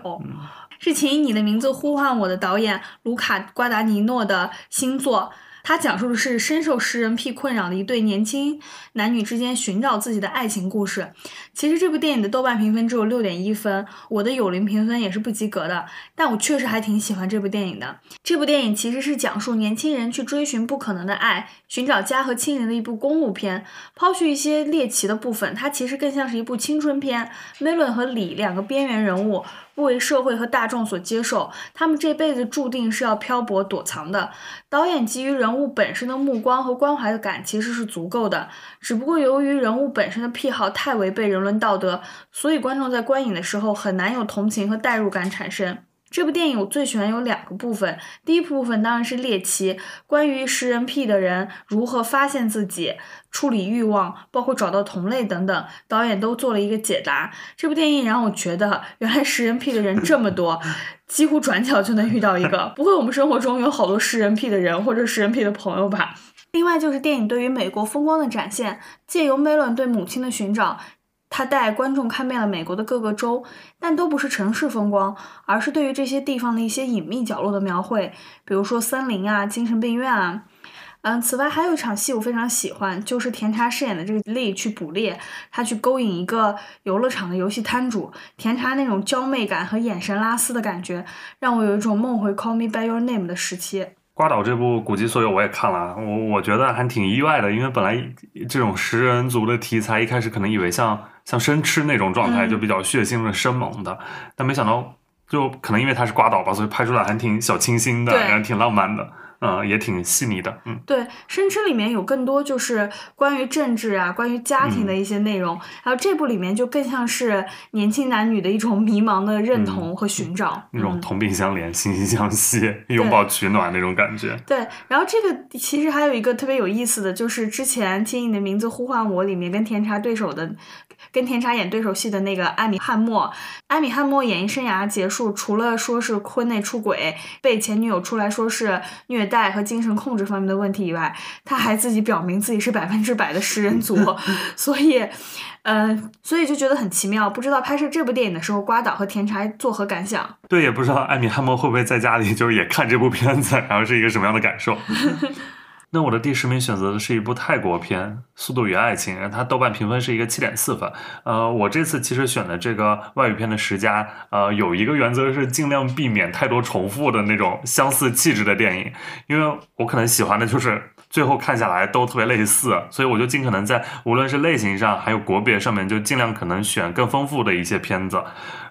是请以你的名字呼唤我的导演卢卡瓜达尼诺的新作。它讲述的是深受食人癖困扰的一对年轻男女之间寻找自己的爱情故事。其实这部电影的豆瓣评分只有六点一分，我的有灵评分也是不及格的。但我确实还挺喜欢这部电影的。这部电影其实是讲述年轻人去追寻不可能的爱，寻找家和亲人的一部公路片。抛去一些猎奇的部分，它其实更像是一部青春片。Melon 和李两个边缘人物。不为社会和大众所接受，他们这辈子注定是要漂泊躲藏的。导演给予人物本身的目光和关怀的感其实是足够的，只不过由于人物本身的癖好太违背人伦道德，所以观众在观影的时候很难有同情和代入感产生。这部电影我最喜欢有两个部分，第一部分当然是猎奇，关于食人癖的人如何发现自己、处理欲望，包括找到同类等等，导演都做了一个解答。这部电影让我觉得，原来食人癖的人这么多，几乎转角就能遇到一个。不会，我们生活中有好多食人癖的人或者食人癖的朋友吧？另外就是电影对于美国风光的展现，借由梅伦对母亲的寻找。他带观众看遍了美国的各个州，但都不是城市风光，而是对于这些地方的一些隐秘角落的描绘，比如说森林啊、精神病院啊。嗯，此外还有一场戏我非常喜欢，就是甜茶饰演的这个丽去捕猎，他去勾引一个游乐场的游戏摊主，甜茶那种娇媚感和眼神拉丝的感觉，让我有一种梦回《Call Me by Your Name》的时期。
瓜岛这部《古籍所有》我也看了，我我觉得还挺意外的，因为本来这种食人族的题材，一开始可能以为像像生吃那种状态，就比较血腥的、生猛的，但没想到，就可能因为它是瓜岛吧，所以拍出来还挺小清新的，然后挺浪漫的。嗯，也挺细腻的，嗯，
对，《生吃》里面有更多就是关于政治啊、关于家庭的一些内容，然后这部里面就更像是年轻男女的一种迷茫的认同和寻找，
那种同病相怜、惺惺相惜、拥抱取暖那种感觉。
对，然后这个其实还有一个特别有意思的就是之前《听你的名字呼唤我》里面跟甜茶对手的。跟甜茶演对手戏的那个艾米汉默，艾米汉默演艺生涯结束，除了说是婚内出轨，被前女友出来说是虐待和精神控制方面的问题以外，他还自己表明自己是百分之百的食人族，所以，呃，所以就觉得很奇妙，不知道拍摄这部电影的时候，瓜导和甜茶作何感想？
对，也不知道艾米汉默会不会在家里就是也看这部片子，然后是一个什么样的感受。那我的第十名选择的是一部泰国片《速度与爱情》，它豆瓣评分是一个七点四分。呃，我这次其实选的这个外语片的十佳，呃，有一个原则是尽量避免太多重复的那种相似气质的电影，因为我可能喜欢的就是最后看下来都特别类似，所以我就尽可能在无论是类型上还有国别上面，就尽量可能选更丰富的一些片子。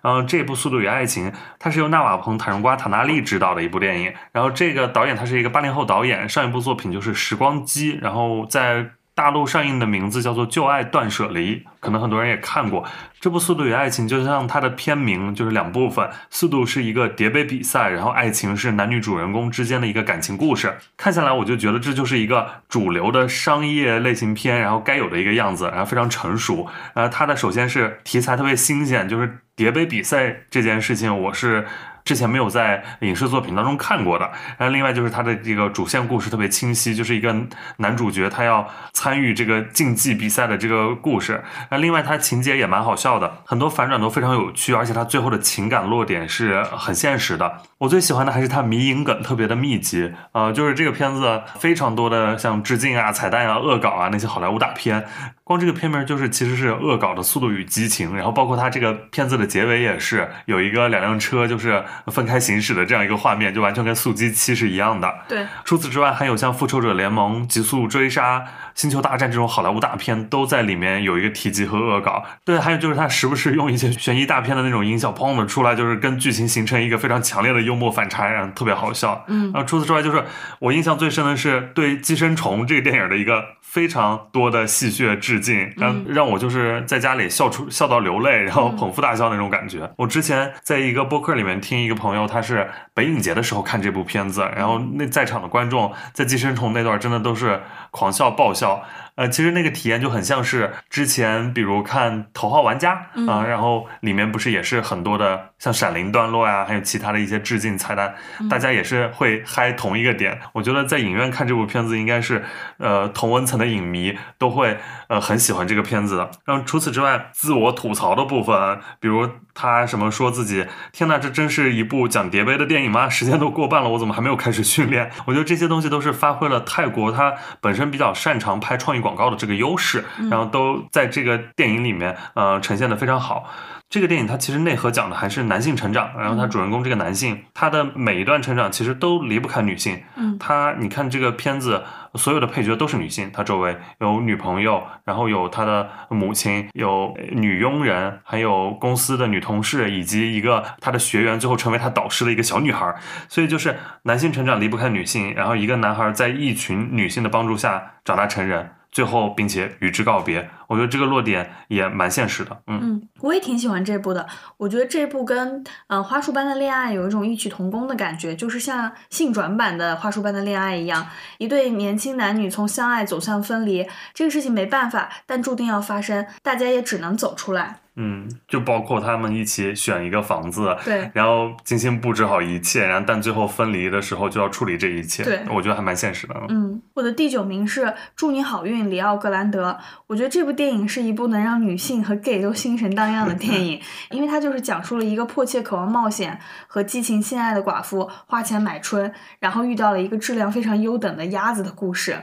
然后这部《速度与爱情》，它是由纳瓦彭·塔荣瓜·塔纳利执导的一部电影。然后这个导演他是一个八零后导演，上一部作品就是《时光机》，然后在大陆上映的名字叫做《旧爱断舍离》，可能很多人也看过。这部《速度与爱情》就像它的片名，就是两部分，《速度》是一个叠杯比赛，然后《爱情》是男女主人公之间的一个感情故事。看下来，我就觉得这就是一个主流的商业类型片，然后该有的一个样子，然后非常成熟。然后它的首先是题材特别新鲜，就是。叠杯比赛这件事情，我是。之前没有在影视作品当中看过的，然后另外就是它的这个主线故事特别清晰，就是一个男主角他要参与这个竞技比赛的这个故事，那另外它情节也蛮好笑的，很多反转都非常有趣，而且它最后的情感落点是很现实的。我最喜欢的还是它迷影梗特别的密集，呃，就是这个片子非常多的像致敬啊、彩蛋啊、恶搞啊那些好莱坞大片，光这个片名就是其实是恶搞的《速度与激情》，然后包括它这个片子的结尾也是有一个两辆车就是。分开行驶的这样一个画面，就完全跟《速激七》是一样的。
对，
除此之外，还有像《复仇者联盟》《极速追杀》《星球大战》这种好莱坞大片，都在里面有一个提及和恶搞。对，还有就是他时不时用一些悬疑大片的那种音效，砰的出来，就是跟剧情形成一个非常强烈的幽默反差，然后特别好笑。
嗯，
然后除此之外，就是我印象最深的是对《寄生虫》这个电影的一个。非常多的戏谑致敬，让让我就是在家里笑出笑到流泪，然后捧腹大笑那种感觉。我之前在一个播客里面听一个朋友，他是北影节的时候看这部片子，然后那在场的观众在寄生虫那段真的都是狂笑爆笑。呃，其实那个体验就很像是之前，比如看《头号玩家》啊，然后里面不是也是很多的像闪灵段落呀，还有其他的一些致敬菜单，大家也是会嗨同一个点。我觉得在影院看这部片子，应该是呃同温层的影迷都会呃很喜欢这个片子的。然后除此之外，自我吐槽的部分，比如。他什么说自己？天呐，这真是一部讲叠杯的电影吗？时间都过半了，我怎么还没有开始训练？我觉得这些东西都是发挥了泰国它本身比较擅长拍创意广告的这个优势，然后都在这个电影里面呃呈现的非常好。这个电影它其实内核讲的还是男性成长，然后他主人公这个男性，他的每一段成长其实都离不开女性。
嗯，
他你看这个片子。所有的配角都是女性，他周围有女朋友，然后有他的母亲，有女佣人，还有公司的女同事，以及一个他的学员，最后成为他导师的一个小女孩。所以就是男性成长离不开女性，然后一个男孩在一群女性的帮助下长大成人。最后，并且与之告别，我觉得这个落点也蛮现实的。
嗯嗯，我也挺喜欢这部的。我觉得这部跟嗯《花束般的恋爱》有一种异曲同工的感觉，就是像性转版的《花束般的恋爱》一样，一对年轻男女从相爱走向分离，这个事情没办法，但注定要发生，大家也只能走出来。
嗯，就包括他们一起选一个房子，
对，
然后精心布置好一切，然后但最后分离的时候就要处理这一切，
对，
我觉得还蛮现实的。
嗯，我的第九名是《祝你好运》，里奥·格兰德。我觉得这部电影是一部能让女性和 gay 都心神荡漾的电影，因为它就是讲述了一个迫切渴望冒险和激情性爱的寡妇花钱买春，然后遇到了一个质量非常优等的鸭子的故事。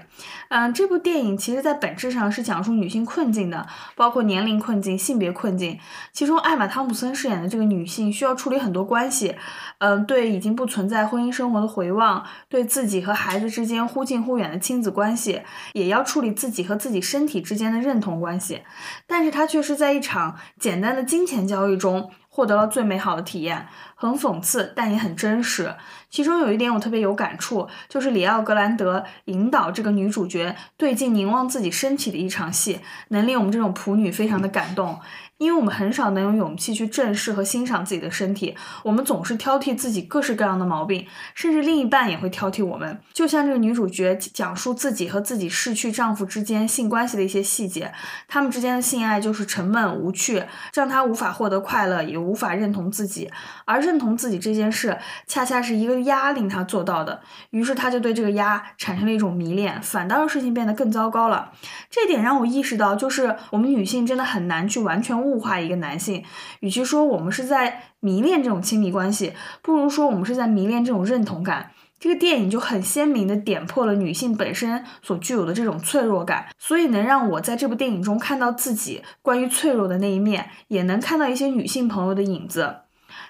嗯，这部电影其实在本质上是讲述女性困境的，包括年龄困境、性别困境，其中。艾玛·汤普森饰演的这个女性需要处理很多关系，嗯，对已经不存在婚姻生活的回望，对自己和孩子之间忽近忽远的亲子关系，也要处理自己和自己身体之间的认同关系。但是她却是在一场简单的金钱交易中获得了最美好的体验。很讽刺，但也很真实。其中有一点我特别有感触，就是里奥格兰德引导这个女主角对镜凝望自己身体的一场戏，能令我们这种普女非常的感动。因为我们很少能有勇气去正视和欣赏自己的身体，我们总是挑剔自己各式各样的毛病，甚至另一半也会挑剔我们。就像这个女主角讲述自己和自己逝去丈夫之间性关系的一些细节，他们之间的性爱就是沉闷无趣，让她无法获得快乐，也无法认同自己。而认同自己这件事，恰恰是一个压令她做到的。于是她就对这个压产生了一种迷恋，反倒让事情变得更糟糕了。这点让我意识到，就是我们女性真的很难去完全。物化一个男性，与其说我们是在迷恋这种亲密关系，不如说我们是在迷恋这种认同感。这个电影就很鲜明的点破了女性本身所具有的这种脆弱感，所以能让我在这部电影中看到自己关于脆弱的那一面，也能看到一些女性朋友的影子。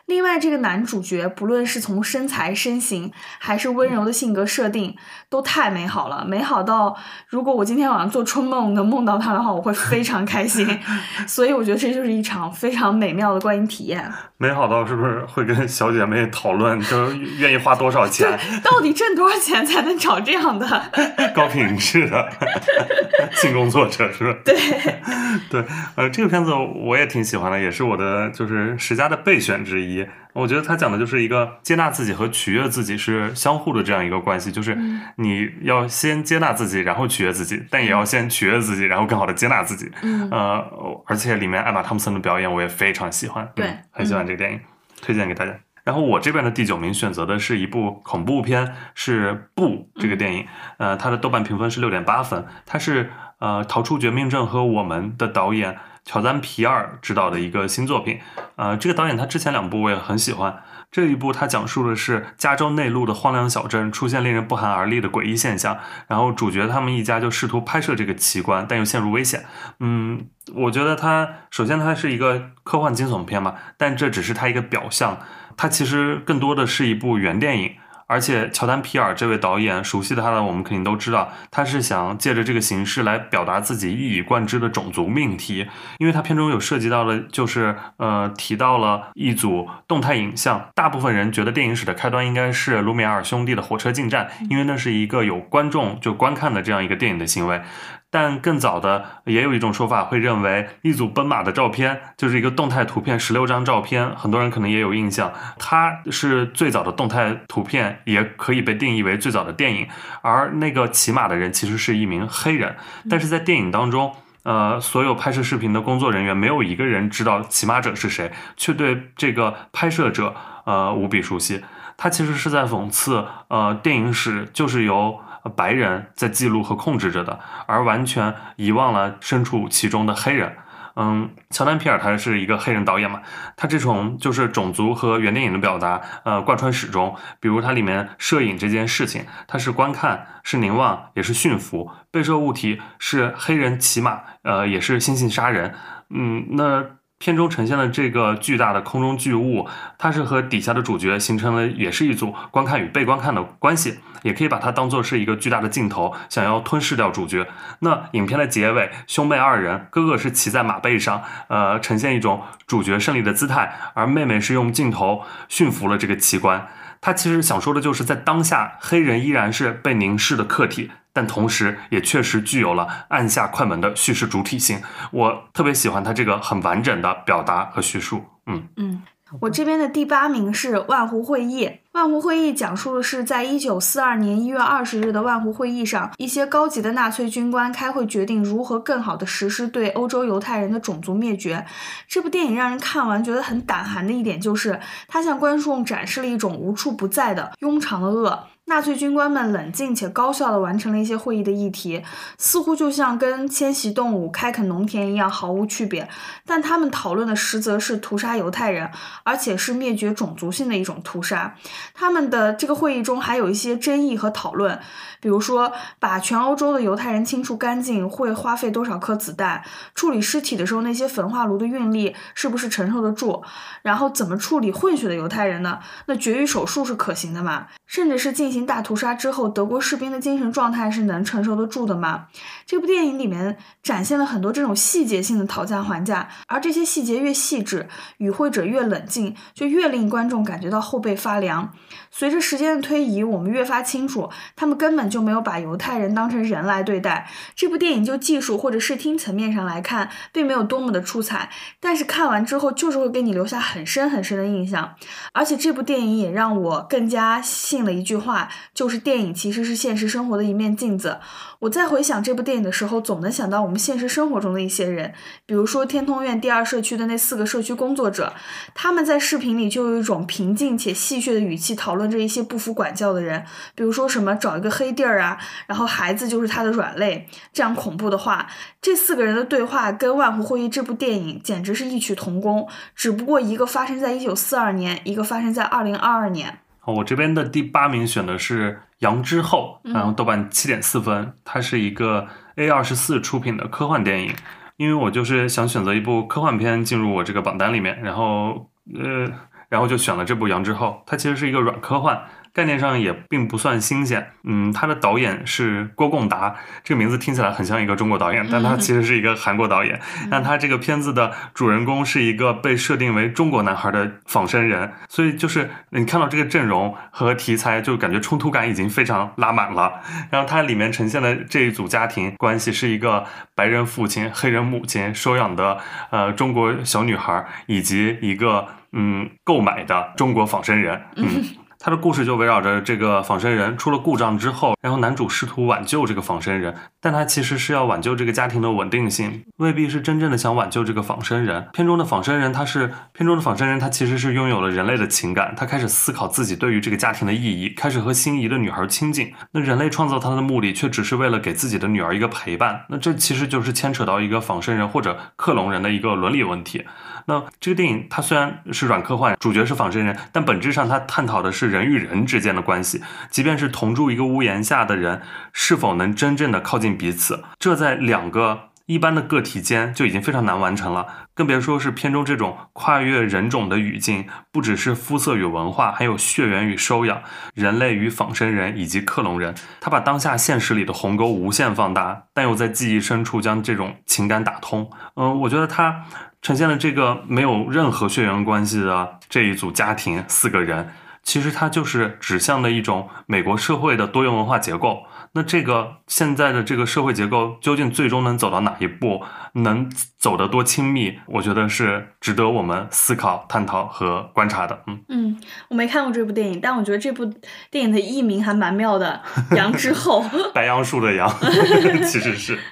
另外，这个男主角不论是从身材、身形，还是温柔的性格设定，都太美好了，美好到如果我今天晚上做春梦能梦到他的话，我会非常开心。所以我觉得这就是一场非常美妙的观影体验。
美好到是不是会跟小姐妹讨论，就愿意花多少钱？
到底挣多少钱才能找这样的
高品质的 性工作者？是吧？
对
对，呃，这个片子我也挺喜欢的，也是我的就是十佳的备选之一。我觉得他讲的就是一个接纳自己和取悦自己是相互的这样一个关系，就是你要先接纳自己，然后取悦自己，但也要先取悦自己，然后更好的接纳自己。呃，而且里面艾玛汤姆森的表演我也非常喜欢，
对，
很喜欢这个电影，推荐给大家。然后我这边的第九名选择的是一部恐怖片，是《不》这个电影，呃，它的豆瓣评分是六点八分，它是呃《逃出绝命镇》和我们的导演。乔丹皮尔执导的一个新作品，呃，这个导演他之前两部我也很喜欢。这一部他讲述的是加州内陆的荒凉小镇出现令人不寒而栗的诡异现象，然后主角他们一家就试图拍摄这个奇观，但又陷入危险。嗯，我觉得他首先它是一个科幻惊悚片嘛，但这只是它一个表象，它其实更多的是一部原电影。而且乔丹皮尔这位导演，熟悉的他的我们肯定都知道，他是想借着这个形式来表达自己一以贯之的种族命题。因为他片中有涉及到的，就是呃提到了一组动态影像。大部分人觉得电影史的开端应该是卢米埃尔兄弟的火车进站，因为那是一个有观众就观看的这样一个电影的行为。但更早的也有一种说法，会认为一组奔马的照片就是一个动态图片，十六张照片，很多人可能也有印象，它是最早的动态图片，也可以被定义为最早的电影。而那个骑马的人其实是一名黑人，但是在电影当中，呃，所有拍摄视频的工作人员没有一个人知道骑马者是谁，却对这个拍摄者呃无比熟悉。他其实是在讽刺，呃，电影史就是由。白人在记录和控制着的，而完全遗忘了身处其中的黑人。嗯，乔丹皮尔他是一个黑人导演嘛，他这种就是种族和原电影的表达，呃，贯穿始终。比如它里面摄影这件事情，它是观看，是凝望，也是驯服。被摄物体是黑人骑马，呃，也是猩猩杀人。嗯，那。片中呈现的这个巨大的空中巨物，它是和底下的主角形成了也是一组观看与被观看的关系，也可以把它当做是一个巨大的镜头，想要吞噬掉主角。那影片的结尾，兄妹二人，哥哥是骑在马背上，呃，呈现一种主角胜利的姿态，而妹妹是用镜头驯服了这个奇观。他其实想说的就是在当下，黑人依然是被凝视的客体。但同时，也确实具有了按下快门的叙事主体性。我特别喜欢他这个很完整的表达和叙述。嗯
嗯，我这边的第八名是万湖会议。万湖会议讲述的是在一九四二年一月二十日的万湖会议上，一些高级的纳粹军官开会决定如何更好的实施对欧洲犹太人的种族灭绝。这部电影让人看完觉得很胆寒的一点就是，它向观众展示了一种无处不在的庸常的恶。纳粹军官们冷静且高效地完成了一些会议的议题，似乎就像跟迁徙动物、开垦农田一样毫无区别。但他们讨论的实则是屠杀犹太人，而且是灭绝种族性的一种屠杀。他们的这个会议中还有一些争议和讨论，比如说把全欧洲的犹太人清除干净会花费多少颗子弹？处理尸体的时候那些焚化炉的运力是不是承受得住？然后怎么处理混血的犹太人呢？那绝育手术是可行的吗？甚至是进行。行大屠杀之后，德国士兵的精神状态是能承受得住的吗？这部电影里面展现了很多这种细节性的讨价还价，而这些细节越细致，与会者越冷静，就越令观众感觉到后背发凉。随着时间的推移，我们越发清楚，他们根本就没有把犹太人当成人来对待。这部电影就技术或者视听层面上来看，并没有多么的出彩，但是看完之后就是会给你留下很深很深的印象。而且这部电影也让我更加信了一句话，就是电影其实是现实生活的一面镜子。我在回想这部电影的时候，总能想到我们现实生活中的一些人，比如说天通苑第二社区的那四个社区工作者，他们在视频里就有一种平静且戏谑的语气讨论着一些不服管教的人，比如说什么找一个黑地儿啊，然后孩子就是他的软肋，这样恐怖的话。这四个人的对话跟《万湖会议》这部电影简直是异曲同工，只不过一个发生在一九四二年，一个发生在二零二二年。
我这边的第八名选的是《羊之后》，然后豆瓣七点四分，它是一个 A 二十四出品的科幻电影。因为我就是想选择一部科幻片进入我这个榜单里面，然后呃，然后就选了这部《羊之后》，它其实是一个软科幻。概念上也并不算新鲜，嗯，他的导演是郭贡达，这个名字听起来很像一个中国导演，但他其实是一个韩国导演。但他这个片子的主人公是一个被设定为中国男孩的仿生人，所以就是你看到这个阵容和题材，就感觉冲突感已经非常拉满了。然后它里面呈现的这一组家庭关系是一个白人父亲、黑人母亲收养的呃中国小女孩，以及一个嗯购买的中国仿生人，嗯。他的故事就围绕着这个仿生人出了故障之后，然后男主试图挽救这个仿生人，但他其实是要挽救这个家庭的稳定性，未必是真正的想挽救这个仿生人。片中的仿生人，他是片中的仿生人，他其实是拥有了人类的情感，他开始思考自己对于这个家庭的意义，开始和心仪的女孩亲近。那人类创造他的目的，却只是为了给自己的女儿一个陪伴。那这其实就是牵扯到一个仿生人或者克隆人的一个伦理问题。那这个电影它虽然是软科幻，主角是仿生人，但本质上它探讨的是人与人之间的关系。即便是同住一个屋檐下的人，是否能真正的靠近彼此，这在两个一般的个体间就已经非常难完成了，更别说是片中这种跨越人种的语境，不只是肤色与文化，还有血缘与收养，人类与仿生人以及克隆人。他把当下现实里的鸿沟无限放大，但又在记忆深处将这种情感打通。嗯，我觉得他。呈现了这个没有任何血缘关系的这一组家庭四个人，其实它就是指向的一种美国社会的多元文化结构。那这个现在的这个社会结构究竟最终能走到哪一步，能走得多亲密？我觉得是值得我们思考、探讨和观察的。
嗯嗯，我没看过这部电影，但我觉得这部电影的译名还蛮妙的，《羊之后》，
白杨树的杨，其实是。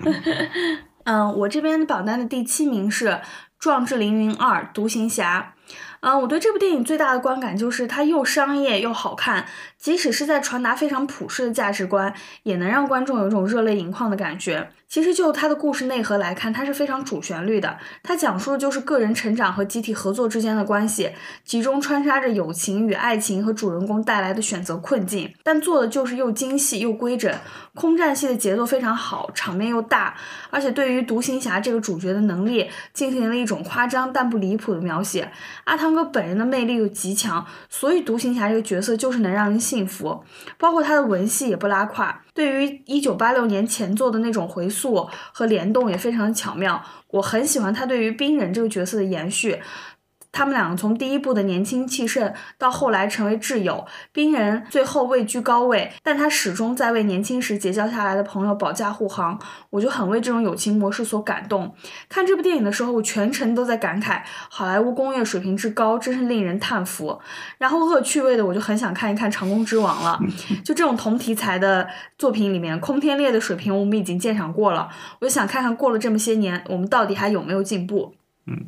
嗯，我这边榜单的第七名是。《壮志凌云二》独行侠，嗯，我对这部电影最大的观感就是它又商业又好看，即使是在传达非常普世的价值观，也能让观众有一种热泪盈眶的感觉。其实就它的故事内核来看，它是非常主旋律的。它讲述的就是个人成长和集体合作之间的关系，其中穿插着友情与爱情和主人公带来的选择困境。但做的就是又精细又规整。空战戏的节奏非常好，场面又大，而且对于独行侠这个主角的能力进行了一种夸张但不离谱的描写。阿汤哥本人的魅力又极强，所以独行侠这个角色就是能让人信服。包括他的文戏也不拉胯。对于一九八六年前作的那种回速和联动也非常巧妙，我很喜欢他对于冰人这个角色的延续。他们两个从第一部的年轻气盛到后来成为挚友，冰人最后位居高位，但他始终在为年轻时结交下来的朋友保驾护航，我就很为这种友情模式所感动。看这部电影的时候，我全程都在感慨好莱坞工业水平之高，真是令人叹服。然后恶趣味的，我就很想看一看《长空之王》了。就这种同题材的作品里面，空天猎的水平我们已经鉴赏过了，我就想看看过了这么些年，我们到底还有没有进步。
嗯。《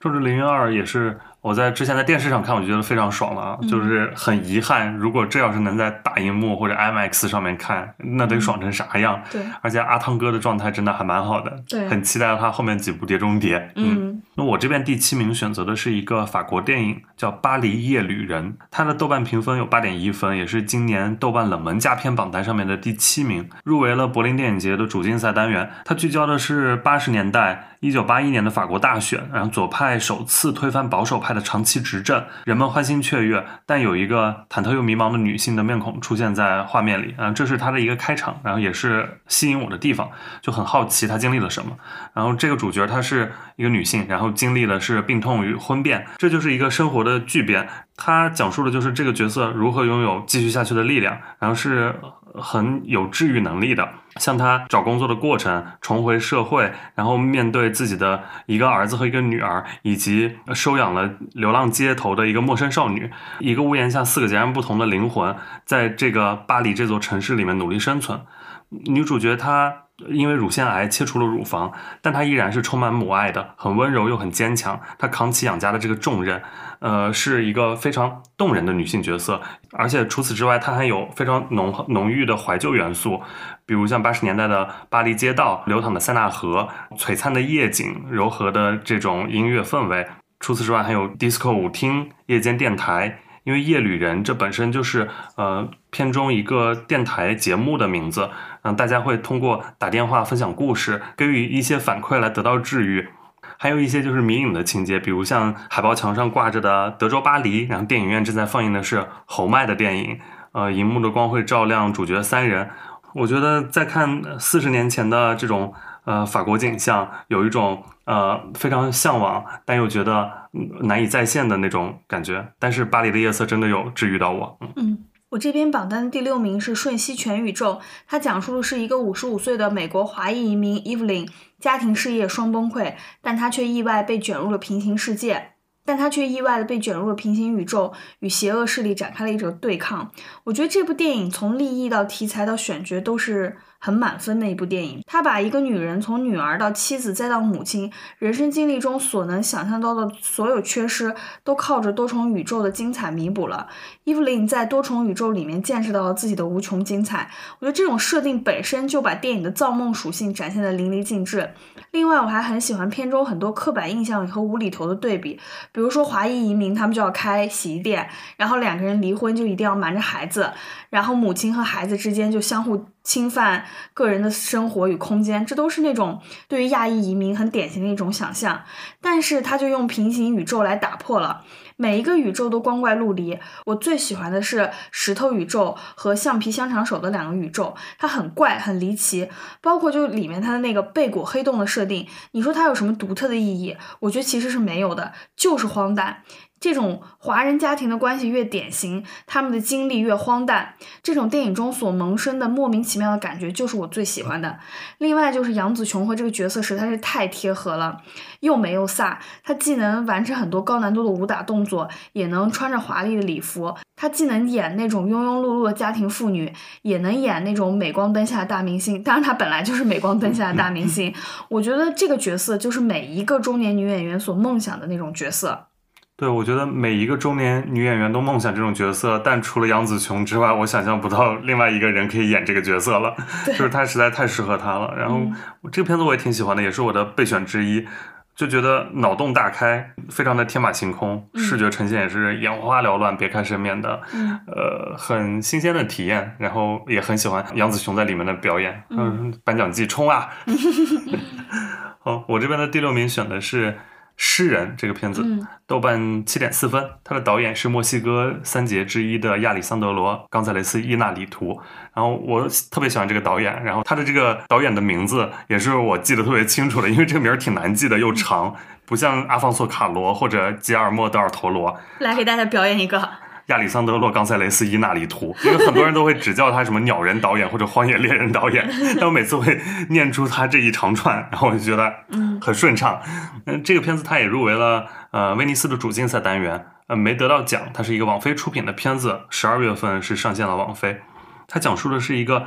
壮志凌云二》也是我在之前在电视上看，我就觉得非常爽了啊！就是很遗憾，如果这要是能在大荧幕或者 IMAX 上面看，那得爽成啥样？
对，
而且阿汤哥的状态真的还蛮好的，
对，
很期待他后面几部《碟中谍》。嗯，那我这边第七名选择的是一个法国电影，叫《巴黎夜旅人》，它的豆瓣评分有八点一分，也是今年豆瓣冷门佳片榜单上面的第七名，入围了柏林电影节的主竞赛单元。它聚焦的是八十年代。一九八一年的法国大选，然后左派首次推翻保守派派的长期执政，人们欢欣雀跃，但有一个忐忑又迷茫的女性的面孔出现在画面里，啊，这是他的一个开场，然后也是吸引我的地方，就很好奇她经历了什么。然后这个主角她是一个女性，然后经历的是病痛与婚变，这就是一个生活的巨变。她讲述的就是这个角色如何拥有继续下去的力量，然后是。很有治愈能力的，像他找工作的过程，重回社会，然后面对自己的一个儿子和一个女儿，以及收养了流浪街头的一个陌生少女，一个屋檐下四个截然不同的灵魂，在这个巴黎这座城市里面努力生存。女主角她。因为乳腺癌切除了乳房，但她依然是充满母爱的，很温柔又很坚强。她扛起养家的这个重任，呃，是一个非常动人的女性角色。而且除此之外，她还有非常浓浓郁的怀旧元素，比如像八十年代的巴黎街道、流淌的塞纳河、璀璨的夜景、柔和的这种音乐氛围。除此之外，还有 disco 舞厅、夜间电台。因为夜旅人这本身就是呃片中一个电台节目的名字，嗯，大家会通过打电话分享故事，给予一些反馈来得到治愈，还有一些就是迷影的情节，比如像海报墙上挂着的德州巴黎，然后电影院正在放映的是侯麦的电影，呃，荧幕的光会照亮主角三人，我觉得在看四十年前的这种。呃，法国景象有一种呃非常向往，但又觉得难以再现的那种感觉。但是巴黎的夜色真的有治愈到我。
嗯，我这边榜单的第六名是《瞬息全宇宙》，它讲述的是一个五十五岁的美国华裔移民 Evelyn，家庭事业双崩溃，但她却意外被卷入了平行世界。但他却意外的被卷入了平行宇宙，与邪恶势力展开了一场对抗。我觉得这部电影从立意到题材到选角都是很满分的一部电影。他把一个女人从女儿到妻子再到母亲，人生经历中所能想象到的所有缺失，都靠着多重宇宙的精彩弥补了。伊芙琳在多重宇宙里面见识到了自己的无穷精彩。我觉得这种设定本身就把电影的造梦属性展现的淋漓尽致。另外，我还很喜欢片中很多刻板印象和无厘头的对比。比如说华裔移民，他们就要开洗衣店，然后两个人离婚就一定要瞒着孩子，然后母亲和孩子之间就相互侵犯个人的生活与空间，这都是那种对于亚裔移民很典型的一种想象。但是他就用平行宇宙来打破了。每一个宇宙都光怪陆离，我最喜欢的是石头宇宙和橡皮香肠手的两个宇宙，它很怪很离奇，包括就里面它的那个贝果黑洞的设定，你说它有什么独特的意义？我觉得其实是没有的，就是荒诞。这种华人家庭的关系越典型，他们的经历越荒诞。这种电影中所萌生的莫名其妙的感觉，就是我最喜欢的。另外就是杨紫琼和这个角色实在是太贴合了，又美又飒。她既能完成很多高难度的武打动作，也能穿着华丽的礼服。她既能演那种庸庸碌碌的家庭妇女，也能演那种镁光灯下的大明星。当然，她本来就是镁光灯下的大明星。我觉得这个角色就是每一个中年女演员所梦想的那种角色。
对，我觉得每一个中年女演员都梦想这种角色，但除了杨紫琼之外，我想象不到另外一个人可以演这个角色了。就是她实在太适合她了。然后这个片子我也挺喜欢的，也是我的备选之一。就觉得脑洞大开，非常的天马行空，视觉呈现也是眼花缭乱、别开生面的，呃，很新鲜的体验。然后也很喜欢杨紫琼在里面的表演。嗯，颁奖季冲啊！好，我这边的第六名选的是。诗人这个片子，豆瓣七点四分。它的导演是墨西哥三杰之一的亚里桑德罗·冈萨雷斯·伊纳里图。然后我特别喜欢这个导演，然后他的这个导演的名字也是我记得特别清楚的，因为这个名儿挺难记的，又长，不像阿方索·卡罗或者吉尔莫·德尔陀罗。
来给大家表演一个。
亚里桑德洛·冈塞雷斯·伊纳里图，因为很多人都会只叫他什么“鸟人导演”或者“荒野猎人导演”，但我每次会念出他这一长串，然后我就觉得嗯很顺畅。嗯，这个片子他也入围了呃威尼斯的主竞赛单元，呃没得到奖。它是一个网飞出品的片子，十二月份是上线了网飞。它讲述的是一个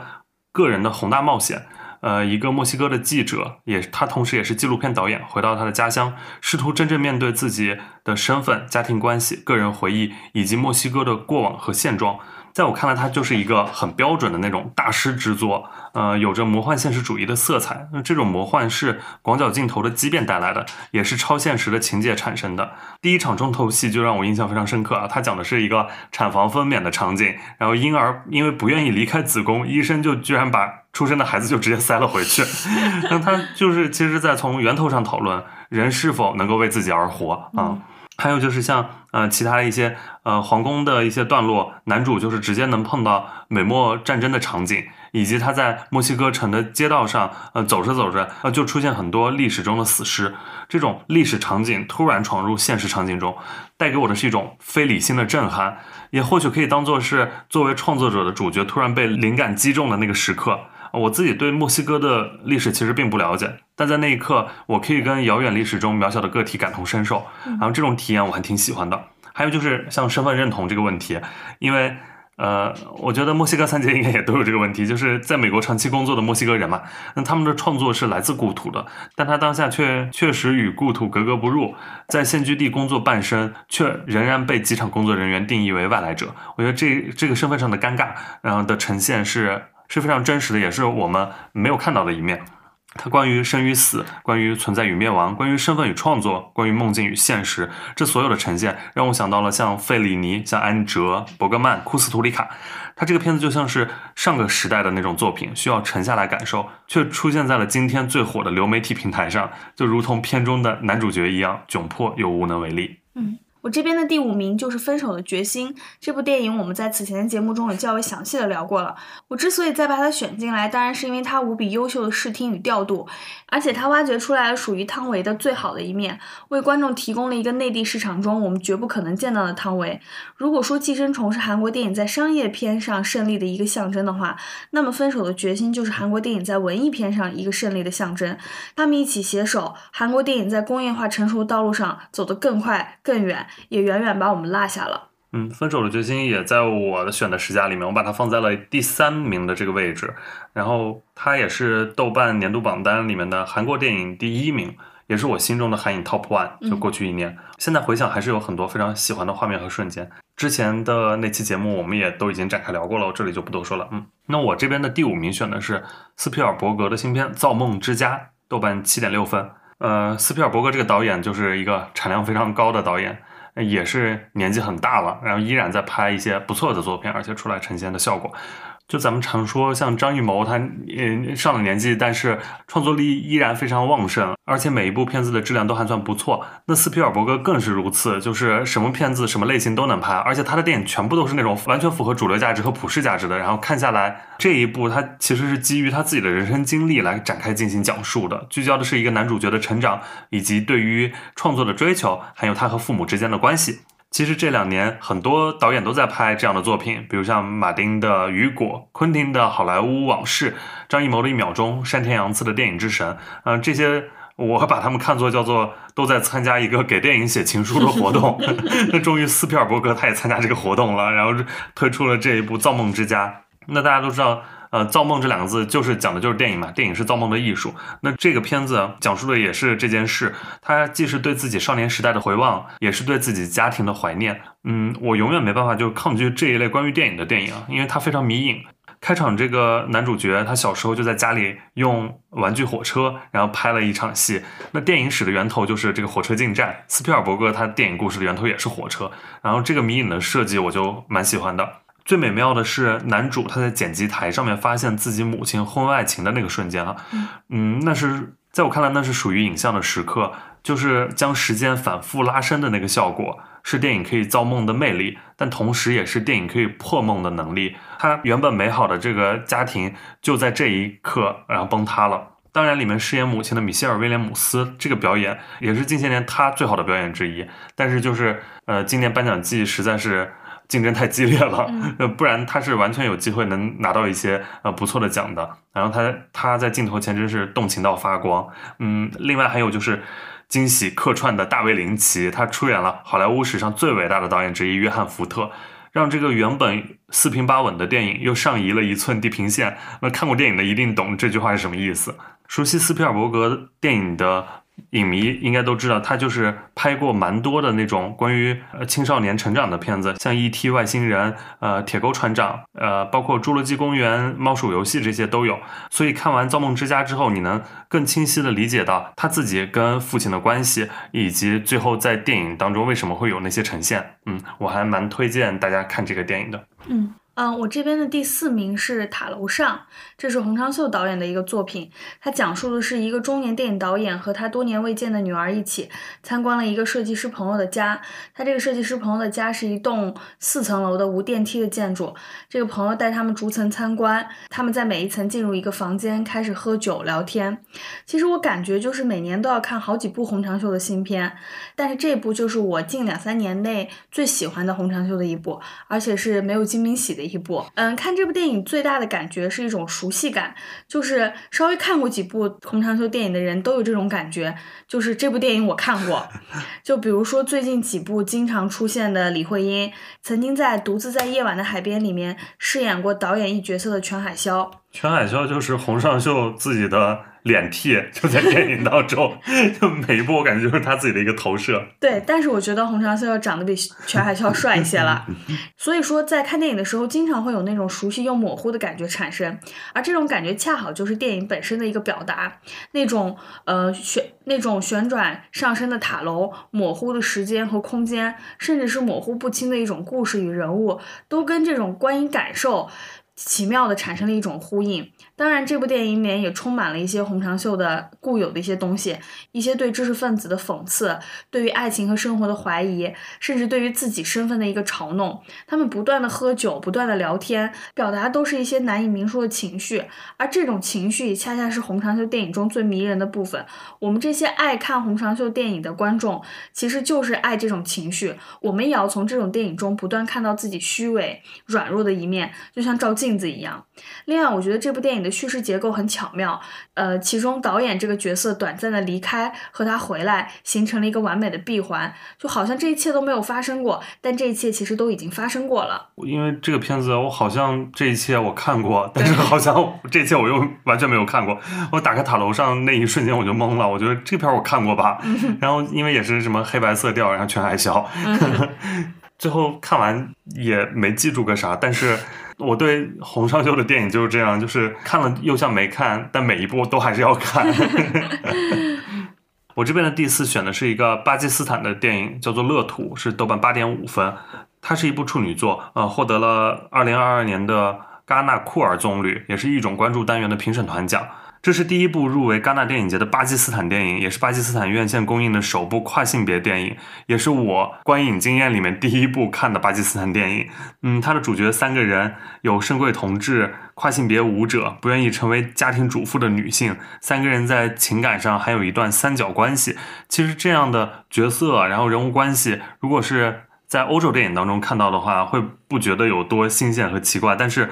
个人的宏大冒险。呃，一个墨西哥的记者，也他同时也是纪录片导演，回到他的家乡，试图真正面对自己的身份、家庭关系、个人回忆以及墨西哥的过往和现状。在我看来，它就是一个很标准的那种大师之作，呃，有着魔幻现实主义的色彩。那这种魔幻是广角镜头的畸变带来的，也是超现实的情节产生的。第一场重头戏就让我印象非常深刻啊！它讲的是一个产房分娩的场景，然后婴儿因为不愿意离开子宫，医生就居然把出生的孩子就直接塞了回去。那他就是其实在从源头上讨论人是否能够为自己而活啊。还有就是像呃其他一些呃皇宫的一些段落，男主就是直接能碰到美墨战争的场景，以及他在墨西哥城的街道上，呃走着走着，呃就出现很多历史中的死尸，这种历史场景突然闯入现实场景中，带给我的是一种非理性的震撼，也或许可以当做是作为创作者的主角突然被灵感击中的那个时刻。我自己对墨西哥的历史其实并不了解，但在那一刻，我可以跟遥远历史中渺小的个体感同身受，然后这种体验我还挺喜欢的。还有就是像身份认同这个问题，因为呃，我觉得墨西哥三杰应该也都有这个问题，就是在美国长期工作的墨西哥人嘛，那他们的创作是来自故土的，但他当下却确实与故土格格不入，在现居地工作半生，却仍然被机场工作人员定义为外来者。我觉得这这个身份上的尴尬，然后的呈现是。是非常真实的，也是我们没有看到的一面。它关于生与死，关于存在与灭亡，关于身份与创作，关于梦境与现实，这所有的呈现让我想到了像费里尼、像安哲、伯格曼、库斯图里卡。他这个片子就像是上个时代的那种作品，需要沉下来感受，却出现在了今天最火的流媒体平台上，就如同片中的男主角一样窘迫又无能为力。
嗯。我这边的第五名就是《分手的决心》这部电影，我们在此前的节目中也较为详细的聊过了。我之所以再把它选进来，当然是因为它无比优秀的视听与调度，而且它挖掘出来了属于汤唯的最好的一面，为观众提供了一个内地市场中我们绝不可能见到的汤唯。如果说《寄生虫》是韩国电影在商业片上胜利的一个象征的话，那么《分手的决心》就是韩国电影在文艺片上一个胜利的象征。他们一起携手，韩国电影在工业化成熟的道路上走得更快更远。也远远把我们落下了。
嗯，分手的决心也在我的选的十佳里面，我把它放在了第三名的这个位置。然后它也是豆瓣年度榜单里面的韩国电影第一名，也是我心中的韩影 Top One。就过去一年，现在回想还是有很多非常喜欢的画面和瞬间。之前的那期节目我们也都已经展开聊过了，我这里就不多说了。嗯，那我这边的第五名选的是斯皮尔伯格的新片《造梦之家》，豆瓣七点六分。呃，斯皮尔伯格这个导演就是一个产量非常高的导演。也是年纪很大了，然后依然在拍一些不错的作品，而且出来呈现的效果。就咱们常说，像张艺谋，他嗯上了年纪，但是创作力依然非常旺盛，而且每一部片子的质量都还算不错。那斯皮尔伯格更是如此，就是什么片子、什么类型都能拍，而且他的电影全部都是那种完全符合主流价值和普世价值的。然后看下来，这一部他其实是基于他自己的人生经历来展开进行讲述的，聚焦的是一个男主角的成长，以及对于创作的追求，还有他和父母之间的关系。其实这两年很多导演都在拍这样的作品，比如像马丁的《雨果》，昆汀的《好莱坞往事》，张艺谋的一秒钟，山田洋次的电影之神，嗯，这些我把他们看作叫做都在参加一个给电影写情书的活动。那终于斯皮尔伯格他也参加这个活动了，然后推出了这一部《造梦之家》。那大家都知道。呃，造梦这两个字就是讲的就是电影嘛，电影是造梦的艺术。那这个片子讲述的也是这件事，它既是对自己少年时代的回望，也是对自己家庭的怀念。嗯，我永远没办法就抗拒这一类关于电影的电影，因为它非常迷影。开场这个男主角他小时候就在家里用玩具火车，然后拍了一场戏。那电影史的源头就是这个火车进站，斯皮尔伯格他电影故事的源头也是火车。然后这个迷影的设计我就蛮喜欢的。最美妙的是男主他在剪辑台上面发现自己母亲婚外情的那个瞬间啊，嗯，那是在我看来那是属于影像的时刻，就是将时间反复拉伸的那个效果，是电影可以造梦的魅力，但同时也是电影可以破梦的能力。他原本美好的这个家庭就在这一刻然后崩塌了。当然，里面饰演母亲的米歇尔威廉姆斯这个表演也是近些年他最好的表演之一。但是就是呃，今年颁奖季实在是。竞争太激烈了，呃，不然他是完全有机会能拿到一些呃不错的奖的。然后他他在镜头前真是动情到发光，嗯，另外还有就是惊喜客串的大卫林奇，他出演了好莱坞史上最伟大的导演之一约翰福特，让这个原本四平八稳的电影又上移了一寸地平线。那看过电影的一定懂这句话是什么意思。熟悉斯皮尔伯格电影的。影迷应该都知道，他就是拍过蛮多的那种关于呃青少年成长的片子，像《E.T. 外星人》、呃《铁钩船长》、呃包括《侏罗纪公园》、《猫鼠游戏》这些都有。所以看完《造梦之家》之后，你能更清晰的理解到他自己跟父亲的关系，以及最后在电影当中为什么会有那些呈现。嗯，我还蛮推荐大家看这个电影的。
嗯。嗯，我这边的第四名是《塔楼上》，这是洪长秀导演的一个作品。他讲述的是一个中年电影导演和他多年未见的女儿一起参观了一个设计师朋友的家。他这个设计师朋友的家是一栋四层楼的无电梯的建筑。这个朋友带他们逐层参观，他们在每一层进入一个房间，开始喝酒聊天。其实我感觉就是每年都要看好几部洪长秀的新片，但是这部就是我近两三年内最喜欢的洪长秀的一部，而且是没有金明喜的。一部，嗯，看这部电影最大的感觉是一种熟悉感，就是稍微看过几部洪长秀电影的人都有这种感觉，就是这部电影我看过。就比如说最近几部经常出现的李慧英，曾经在《独自在夜晚的海边》里面饰演过导演一角色的全海潇。
全海潇就是洪尚秀自己的。脸替就在电影当中，就每一部我感觉就是他自己的一个投射。
对，但是我觉得洪长秀长得比全海啸帅一些了，所以说在看电影的时候，经常会有那种熟悉又模糊的感觉产生，而这种感觉恰好就是电影本身的一个表达。那种呃旋那种旋转上升的塔楼，模糊的时间和空间，甚至是模糊不清的一种故事与人物，都跟这种观影感受。奇妙的产生了一种呼应。当然，这部电影里面也充满了一些洪长秀的固有的一些东西，一些对知识分子的讽刺，对于爱情和生活的怀疑，甚至对于自己身份的一个嘲弄。他们不断的喝酒，不断的聊天，表达都是一些难以明说的情绪。而这种情绪恰恰是洪长秀电影中最迷人的部分。我们这些爱看洪长秀电影的观众，其实就是爱这种情绪。我们也要从这种电影中不断看到自己虚伪、软弱的一面，就像照。镜子一样。另外，我觉得这部电影的叙事结构很巧妙。呃，其中导演这个角色短暂的离开和他回来，形成了一个完美的闭环，就好像这一切都没有发生过，但这一切其实都已经发生过了。
因为这个片子，我好像这一切我看过，但是好像这一切我又完全没有看过。我打开塔楼上那一瞬间我就懵了，我觉得这片我看过吧。然后因为也是什么黑白色调，然后全海啸，最后看完也没记住个啥，但是。我对洪尚秀的电影就是这样，就是看了又像没看，但每一部都还是要看。我这边的第四选的是一个巴基斯坦的电影，叫做《乐土》，是豆瓣八点五分。它是一部处女作，呃，获得了二零二二年的戛纳库尔棕榈，也是一种关注单元的评审团奖。这是第一部入围戛纳电影节的巴基斯坦电影，也是巴基斯坦院线公映的首部跨性别电影，也是我观影经验里面第一部看的巴基斯坦电影。嗯，它的主角三个人有深贵同志、跨性别舞者、不愿意成为家庭主妇的女性，三个人在情感上还有一段三角关系。其实这样的角色，然后人物关系，如果是在欧洲电影当中看到的话，会不觉得有多新鲜和奇怪，但是。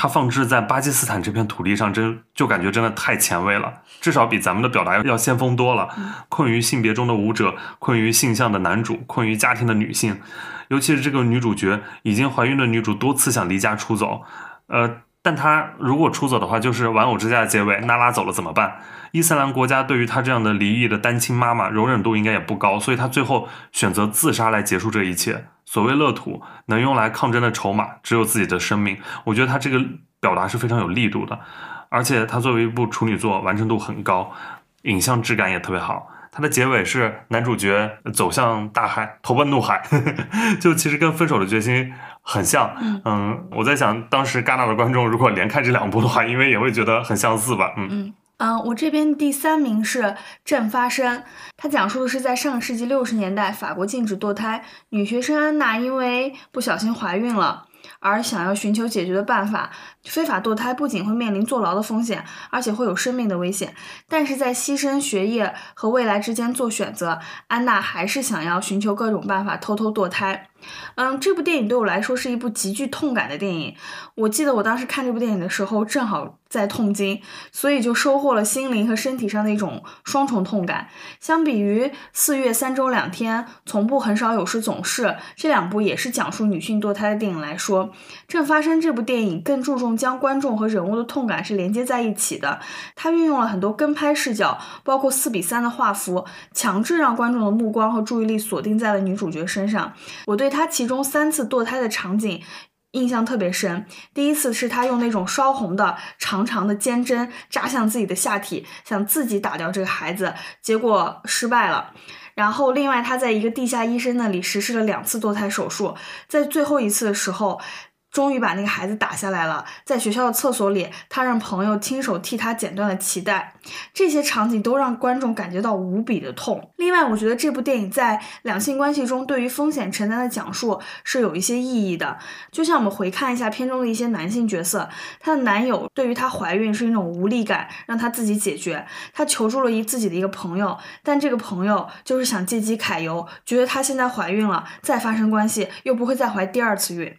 它放置在巴基斯坦这片土地上，真就感觉真的太前卫了，至少比咱们的表达要先锋多了。困于性别中的舞者，困于性向的男主，困于家庭的女性，尤其是这个女主角已经怀孕的女主，多次想离家出走，呃，但她如果出走的话，就是玩偶之家的结尾，娜拉走了怎么办？伊斯兰国家对于她这样的离异的单亲妈妈容忍度应该也不高，所以她最后选择自杀来结束这一切。所谓乐土能用来抗争的筹码，只有自己的生命。我觉得他这个表达是非常有力度的，而且他作为一部处女作，完成度很高，影像质感也特别好。它的结尾是男主角走向大海，投奔怒海，就其实跟分手的决心很像。嗯，我在想，当时戛纳的观众如果连看这两部的话，因为也会觉得很相似吧。
嗯。嗯，嗯我这边第三名是《正发生》，它讲述的是在上世纪六十年代，法国禁止堕胎，女学生安娜因为不小心怀孕了，而想要寻求解决的办法。非法堕胎不仅会面临坐牢的风险，而且会有生命的危险。但是在牺牲学业和未来之间做选择，安娜还是想要寻求各种办法偷偷堕胎。嗯，这部电影对我来说是一部极具痛感的电影。我记得我当时看这部电影的时候，正好在痛经，所以就收获了心灵和身体上的一种双重痛感。相比于《四月三周两天》《从不很少有时总是》这两部也是讲述女性堕胎的电影来说，《正发生》这部电影更注重将观众和人物的痛感是连接在一起的。它运用了很多跟拍视角，包括四比三的画幅，强制让观众的目光和注意力锁定在了女主角身上。我对他其中三次堕胎的场景印象特别深。第一次是他用那种烧红的长长的尖针扎向自己的下体，想自己打掉这个孩子，结果失败了。然后，另外他在一个地下医生那里实施了两次堕胎手术，在最后一次的时候。终于把那个孩子打下来了，在学校的厕所里，他让朋友亲手替他剪断了脐带，这些场景都让观众感觉到无比的痛。另外，我觉得这部电影在两性关系中对于风险承担的讲述是有一些意义的。就像我们回看一下片中的一些男性角色，她的男友对于她怀孕是一种无力感，让她自己解决，她求助了一自己的一个朋友，但这个朋友就是想借机揩油，觉得她现在怀孕了，再发生关系又不会再怀第二次孕，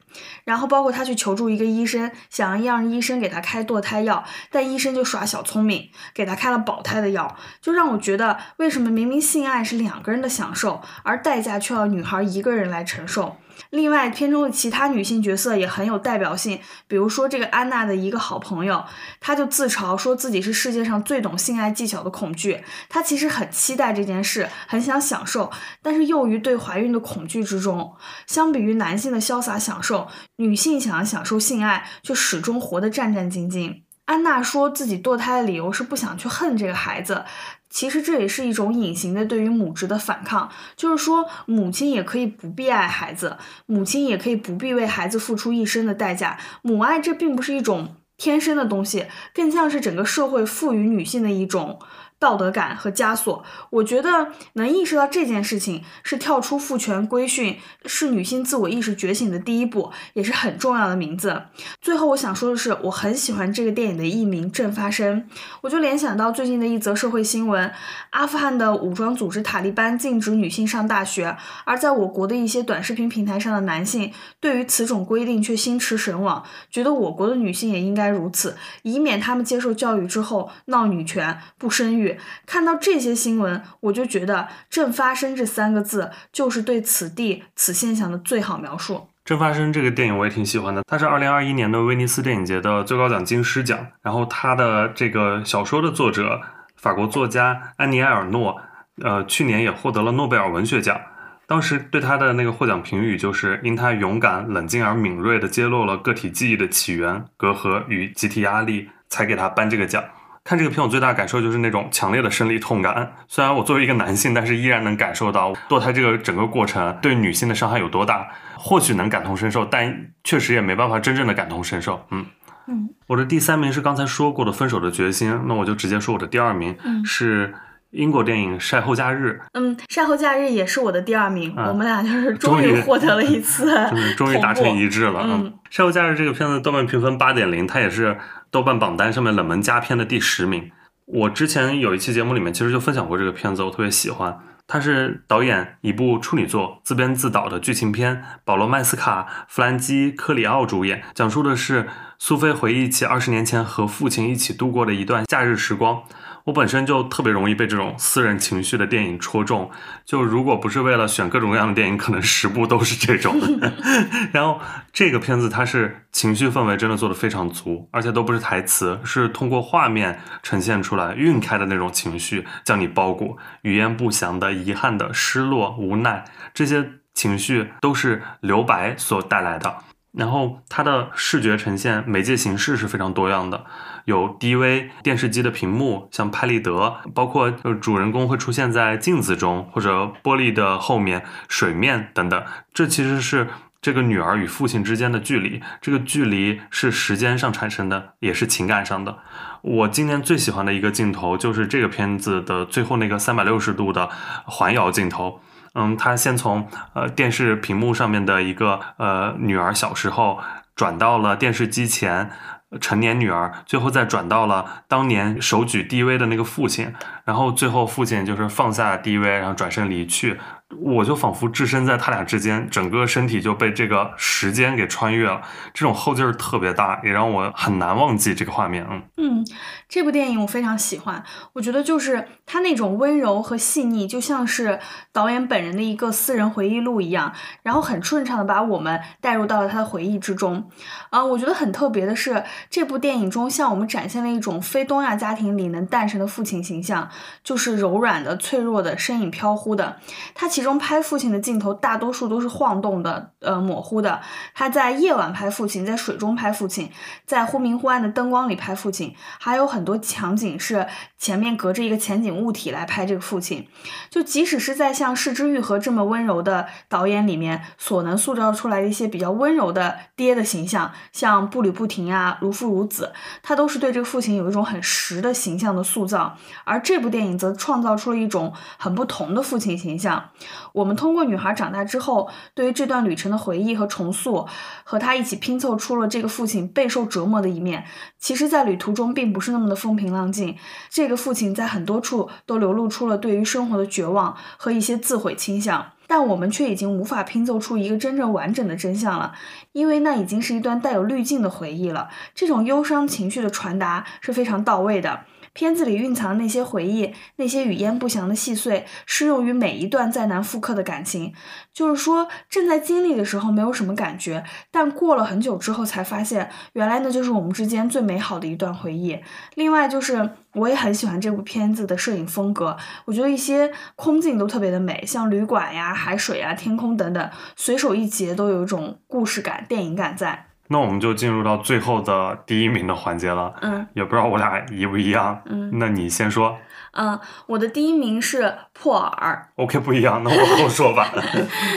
然后包。括她去求助一个医生，想让医生给她开堕胎药，但医生就耍小聪明，给她开了保胎的药，就让我觉得为什么明明性爱是两个人的享受，而代价却要女孩一个人来承受。另外，片中的其他女性角色也很有代表性，比如说这个安娜的一个好朋友，她就自嘲说自己是世界上最懂性爱技巧的恐惧。她其实很期待这件事，很想享受，但是囿于对怀孕的恐惧之中。相比于男性的潇洒享受，女性想要享受性爱，却始终活得战战兢兢。安娜说自己堕胎的理由是不想去恨这个孩子。其实这也是一种隐形的对于母职的反抗，就是说母亲也可以不必爱孩子，母亲也可以不必为孩子付出一生的代价。母爱这并不是一种天生的东西，更像是整个社会赋予女性的一种。道德感和枷锁，我觉得能意识到这件事情是跳出父权规训，是女性自我意识觉醒的第一步，也是很重要的名字。最后我想说的是，我很喜欢这个电影的译名《正发生》，我就联想到最近的一则社会新闻：阿富汗的武装组织塔利班禁止女性上大学，而在我国的一些短视频平台上的男性，对于此种规定却心驰神往，觉得我国的女性也应该如此，以免他们接受教育之后闹女权、不生育。看到这些新闻，我就觉得“正发生”这三个字就是对此地此现象的最好描述。
正发生这个电影我也挺喜欢的，它是二零二一年的威尼斯电影节的最高奖金狮奖。然后它的这个小说的作者法国作家安妮埃尔诺，呃，去年也获得了诺贝尔文学奖。当时对他的那个获奖评语就是：因他勇敢、冷静而敏锐地揭露了个体记忆的起源、隔阂与集体压力，才给他颁这个奖。看这个片，我最大感受就是那种强烈的生理痛感。虽然我作为一个男性，但是依然能感受到堕胎这个整个过程对女性的伤害有多大。或许能感同身受，但确实也没办法真正的感同身受。
嗯嗯，
我的第三名是刚才说过的《分手的决心》，那我就直接说我的第二名是英国电影《晒后假日》。
嗯，《晒后假日》也是我的第二名。我们俩就是终于获得了一次，
终于 达成一致了。嗯，《晒后假日》这个片子豆瓣评分八点零，它也是。豆瓣榜单上面冷门佳片的第十名。我之前有一期节目里面其实就分享过这个片子，我特别喜欢。它是导演一部处女作，自编自导的剧情片，保罗麦斯卡、弗兰基克里奥主演，讲述的是苏菲回忆起二十年前和父亲一起度过的一段夏日时光。我本身就特别容易被这种私人情绪的电影戳中，就如果不是为了选各种各样的电影，可能十部都是这种。然后这个片子它是情绪氛围真的做的非常足，而且都不是台词，是通过画面呈现出来晕开的那种情绪，将你包裹，语言不详的、遗憾的、失落、无奈，这些情绪都是留白所带来的。然后它的视觉呈现媒介形式是非常多样的，有 DV 电视机的屏幕，像拍立得，包括呃主人公会出现在镜子中或者玻璃的后面、水面等等。这其实是这个女儿与父亲之间的距离，这个距离是时间上产生的，也是情感上的。我今年最喜欢的一个镜头就是这个片子的最后那个三百六十度的环摇镜头。嗯，他先从呃电视屏幕上面的一个呃女儿小时候，转到了电视机前成年女儿，最后再转到了当年手举 DV 的那个父亲，然后最后父亲就是放下 DV，然后转身离去。我就仿佛置身在他俩之间，整个身体就被这个时间给穿越了，这种后劲儿特别大，也让我很难忘记这个画面。
嗯嗯，这部电影我非常喜欢，我觉得就是他那种温柔和细腻，就像是导演本人的一个私人回忆录一样，然后很顺畅的把我们带入到了他的回忆之中。啊，我觉得很特别的是，这部电影中向我们展现了一种非东亚家庭里能诞生的父亲形象，就是柔软的、脆弱的、身影飘忽的。他其其中拍父亲的镜头大多数都是晃动的、呃模糊的。他在夜晚拍父亲，在水中拍父亲，在忽明忽暗的灯光里拍父亲，还有很多场景是前面隔着一个前景物体来拍这个父亲。就即使是在像市之愈合这么温柔的导演里面，所能塑造出来的一些比较温柔的爹的形象，像步履不停啊、如父如子，他都是对这个父亲有一种很实的形象的塑造。而这部电影则创造出了一种很不同的父亲形象。我们通过女孩长大之后对于这段旅程的回忆和重塑，和她一起拼凑出了这个父亲备受折磨的一面。其实，在旅途中并不是那么的风平浪静，这个父亲在很多处都流露出了对于生活的绝望和一些自毁倾向。但我们却已经无法拼凑出一个真正完整的真相了，因为那已经是一段带有滤镜的回忆了。这种忧伤情绪的传达是非常到位的。片子里蕴藏的那些回忆，那些语焉不详的细碎，适用于每一段再难复刻的感情。就是说，正在经历的时候没有什么感觉，但过了很久之后才发现，原来那就是我们之间最美好的一段回忆。另外，就是我也很喜欢这部片子的摄影风格，我觉得一些空镜都特别的美，像旅馆呀、海水啊、天空等等，随手一截都有一种故事感、电影感在。
那我们就进入到最后的第一名的环节了。
嗯，
也不知道我俩一不一样。
嗯，
那你先说。
嗯，我的第一名是《破耳》。
OK，不一样，那我后说吧。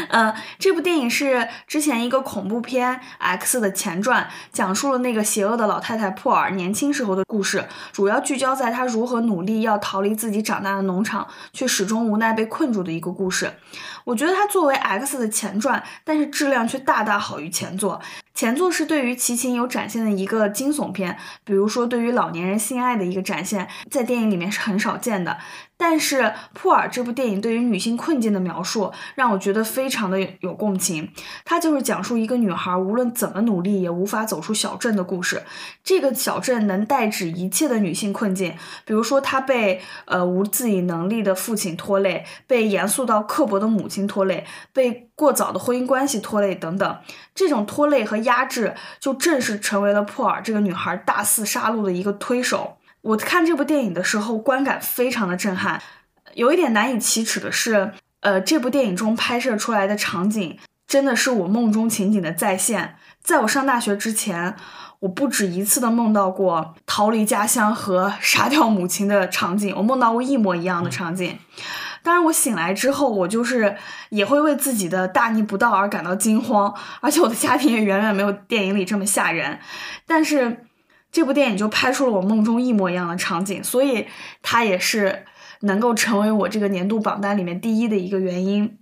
嗯，这部电影是之前一个恐怖片《X》的前传，讲述了那个邪恶的老太太破耳年轻时候的故事，主要聚焦在她如何努力要逃离自己长大的农场，却始终无奈被困住的一个故事。我觉得它作为《X》的前传，但是质量却大大好于前作。前作是对于齐秦有展现的一个惊悚片，比如说对于老年人性爱的一个展现，在电影里面是很少见的。但是《破耳》这部电影对于女性困境的描述，让我觉得非常的有共情。它就是讲述一个女孩无论怎么努力也无法走出小镇的故事。这个小镇能代指一切的女性困境，比如说她被呃无自己能力的父亲拖累，被严肃到刻薄的母亲拖累，被过早的婚姻关系拖累等等。这种拖累和压制，就正是成为了破耳这个女孩大肆杀戮的一个推手。我看这部电影的时候，观感非常的震撼。有一点难以启齿的是，呃，这部电影中拍摄出来的场景，真的是我梦中情景的再现。在我上大学之前，我不止一次的梦到过逃离家乡和杀掉母亲的场景，我梦到过一模一样的场景。当然，我醒来之后，我就是也会为自己的大逆不道而感到惊慌，而且我的家庭也远远没有电影里这么吓人。但是。这部电影就拍出了我梦中一模一样的场景，所以它也是能够成为我这个年度榜单里面第一的一个原因。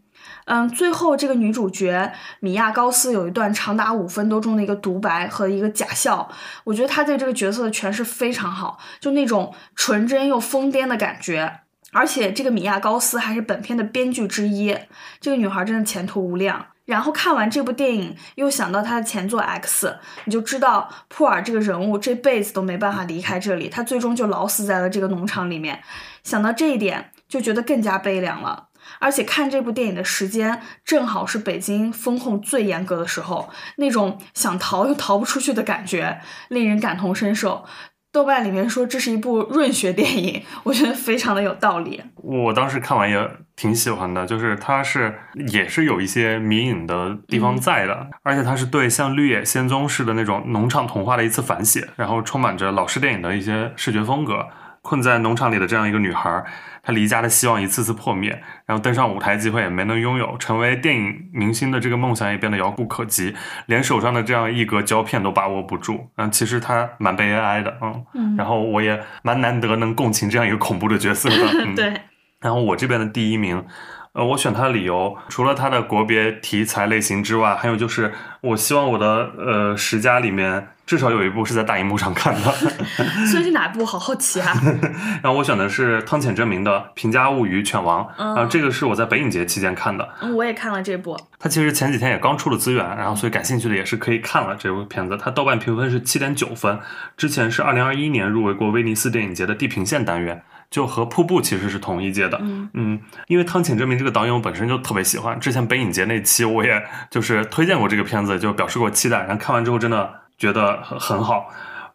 嗯，最后这个女主角米娅高斯有一段长达五分多钟的一个独白和一个假笑，我觉得她对这个角色的诠释非常好，就那种纯真又疯癫的感觉。而且这个米娅高斯还是本片的编剧之一，这个女孩真的前途无量。然后看完这部电影，又想到他的前作《X》，你就知道普尔这个人物这辈子都没办法离开这里，他最终就老死在了这个农场里面。想到这一点，就觉得更加悲凉了。而且看这部电影的时间，正好是北京封控最严格的时候，那种想逃又逃不出去的感觉，令人感同身受。豆瓣里面说这是一部润学电影，我觉得非常的有道理。
我当时看完也挺喜欢的，就是它是也是有一些迷影的地方在的，而且它是对像《绿野仙踪》似的那种农场童话的一次反写，然后充满着老式电影的一些视觉风格。困在农场里的这样一个女孩，她离家的希望一次次破灭，然后登上舞台机会也没能拥有，成为电影明星的这个梦想也变得遥不可及，连手上的这样一格胶片都把握不住。嗯，其实她蛮悲哀的，嗯，然后我也蛮难得能共情这样一个恐怖的角色的。
对，
然后我这边的第一名。呃，我选它的理由，除了它的国别题材类型之外，还有就是我希望我的呃十佳里面至少有一部是在大荧幕上看的。
所以是哪部？好好奇啊！
然后我选的是汤浅证明的《平家物语犬王》，然后这个是我在北影节期间看的。
嗯，我也看了这部。
它其实前几天也刚出了资源，然后所以感兴趣的也是可以看了这部片子。它豆瓣评分是七点九分，之前是二零二一年入围过威尼斯电影节的地平线单元。就和瀑布其实是同一届的，嗯，因为汤浅证明这个导演我本身就特别喜欢，之前北影节那期我也就是推荐过这个片子，就表示过期待，然后看完之后真的觉得很很好。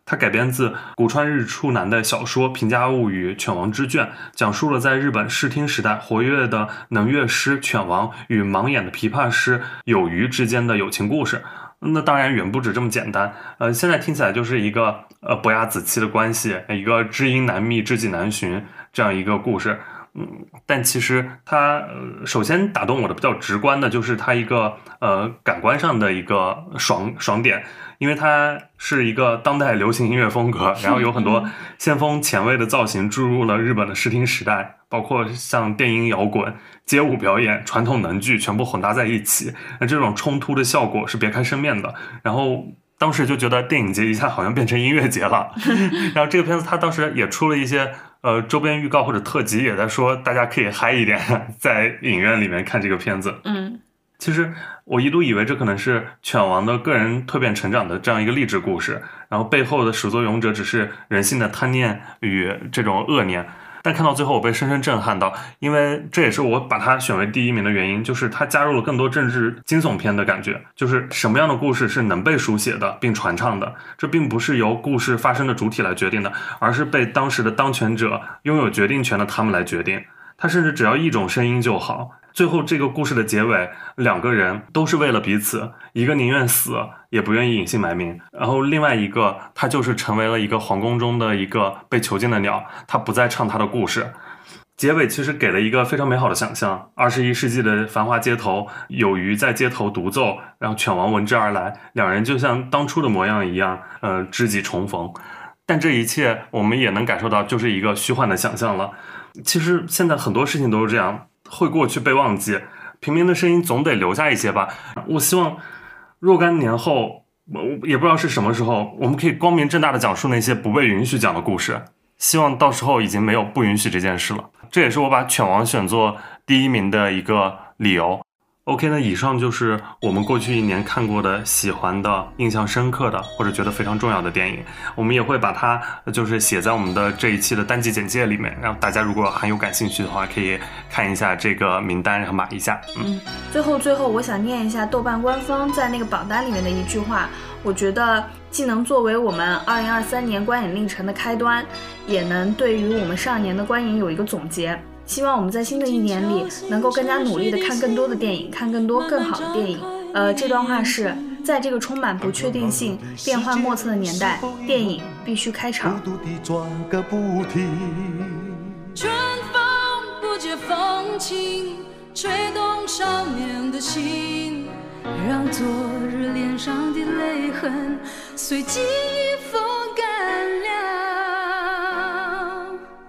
它改编自古川日出男的小说《平家物语犬王之卷》，讲述了在日本视听时代活跃的能乐师犬王与盲眼的琵琶师有余之间的友情故事。那当然远不止这么简单。呃，现在听起来就是一个呃伯牙子期的关系，一个知音难觅、知己难寻这样一个故事。嗯，但其实它呃首先打动我的比较直观的就是它一个呃感官上的一个爽爽点。因为它是一个当代流行音乐风格，然后有很多 先锋前卫的造型注入了日本的视听时代，包括像电音摇滚、街舞表演、传统能剧全部混搭在一起，那这种冲突的效果是别开生面的。然后当时就觉得电影节一下好像变成音乐节了。然后这个片子它当时也出了一些呃周边预告或者特辑，也在说大家可以嗨一点，在影院里面看这个片子。
嗯。
其实我一度以为这可能是犬王的个人蜕变成长的这样一个励志故事，然后背后的始作俑者只是人性的贪念与这种恶念。但看到最后，我被深深震撼到，因为这也是我把它选为第一名的原因，就是它加入了更多政治惊悚片的感觉。就是什么样的故事是能被书写的并传唱的，这并不是由故事发生的主体来决定的，而是被当时的当权者拥有决定权的他们来决定。他甚至只要一种声音就好。最后，这个故事的结尾，两个人都是为了彼此，一个宁愿死也不愿意隐姓埋名，然后另外一个他就是成为了一个皇宫中的一个被囚禁的鸟，他不再唱他的故事。结尾其实给了一个非常美好的想象：二十一世纪的繁华街头，有鱼在街头独奏，然后犬王闻之而来，两人就像当初的模样一样，呃，知己重逢。但这一切我们也能感受到，就是一个虚幻的想象了。其实现在很多事情都是这样。会过去被忘记，平民的声音总得留下一些吧。我希望若干年后，我也不知道是什么时候，我们可以光明正大的讲述那些不被允许讲的故事。希望到时候已经没有不允许这件事了。这也是我把犬王选做第一名的一个理由。OK，那以上就是我们过去一年看过的、喜欢的、印象深刻的或者觉得非常重要的电影。我们也会把它就是写在我们的这一期的单集简介里面，让大家如果还有感兴趣的话，可以看一下这个名单，然后买一下。
嗯，最后最后，我想念一下豆瓣官方在那个榜单里面的一句话，我觉得既能作为我们二零二三年观影历程的开端，也能对于我们上一年的观影有一个总结。希望我们在新的一年里能够更加努力的看更多的电影，看更多更好的电影。呃，这段话是在这个充满不确定性、变幻莫测的年代，电影必须开场。春风不解风情，吹动少年的心，让昨日脸上的泪痕随季风干了。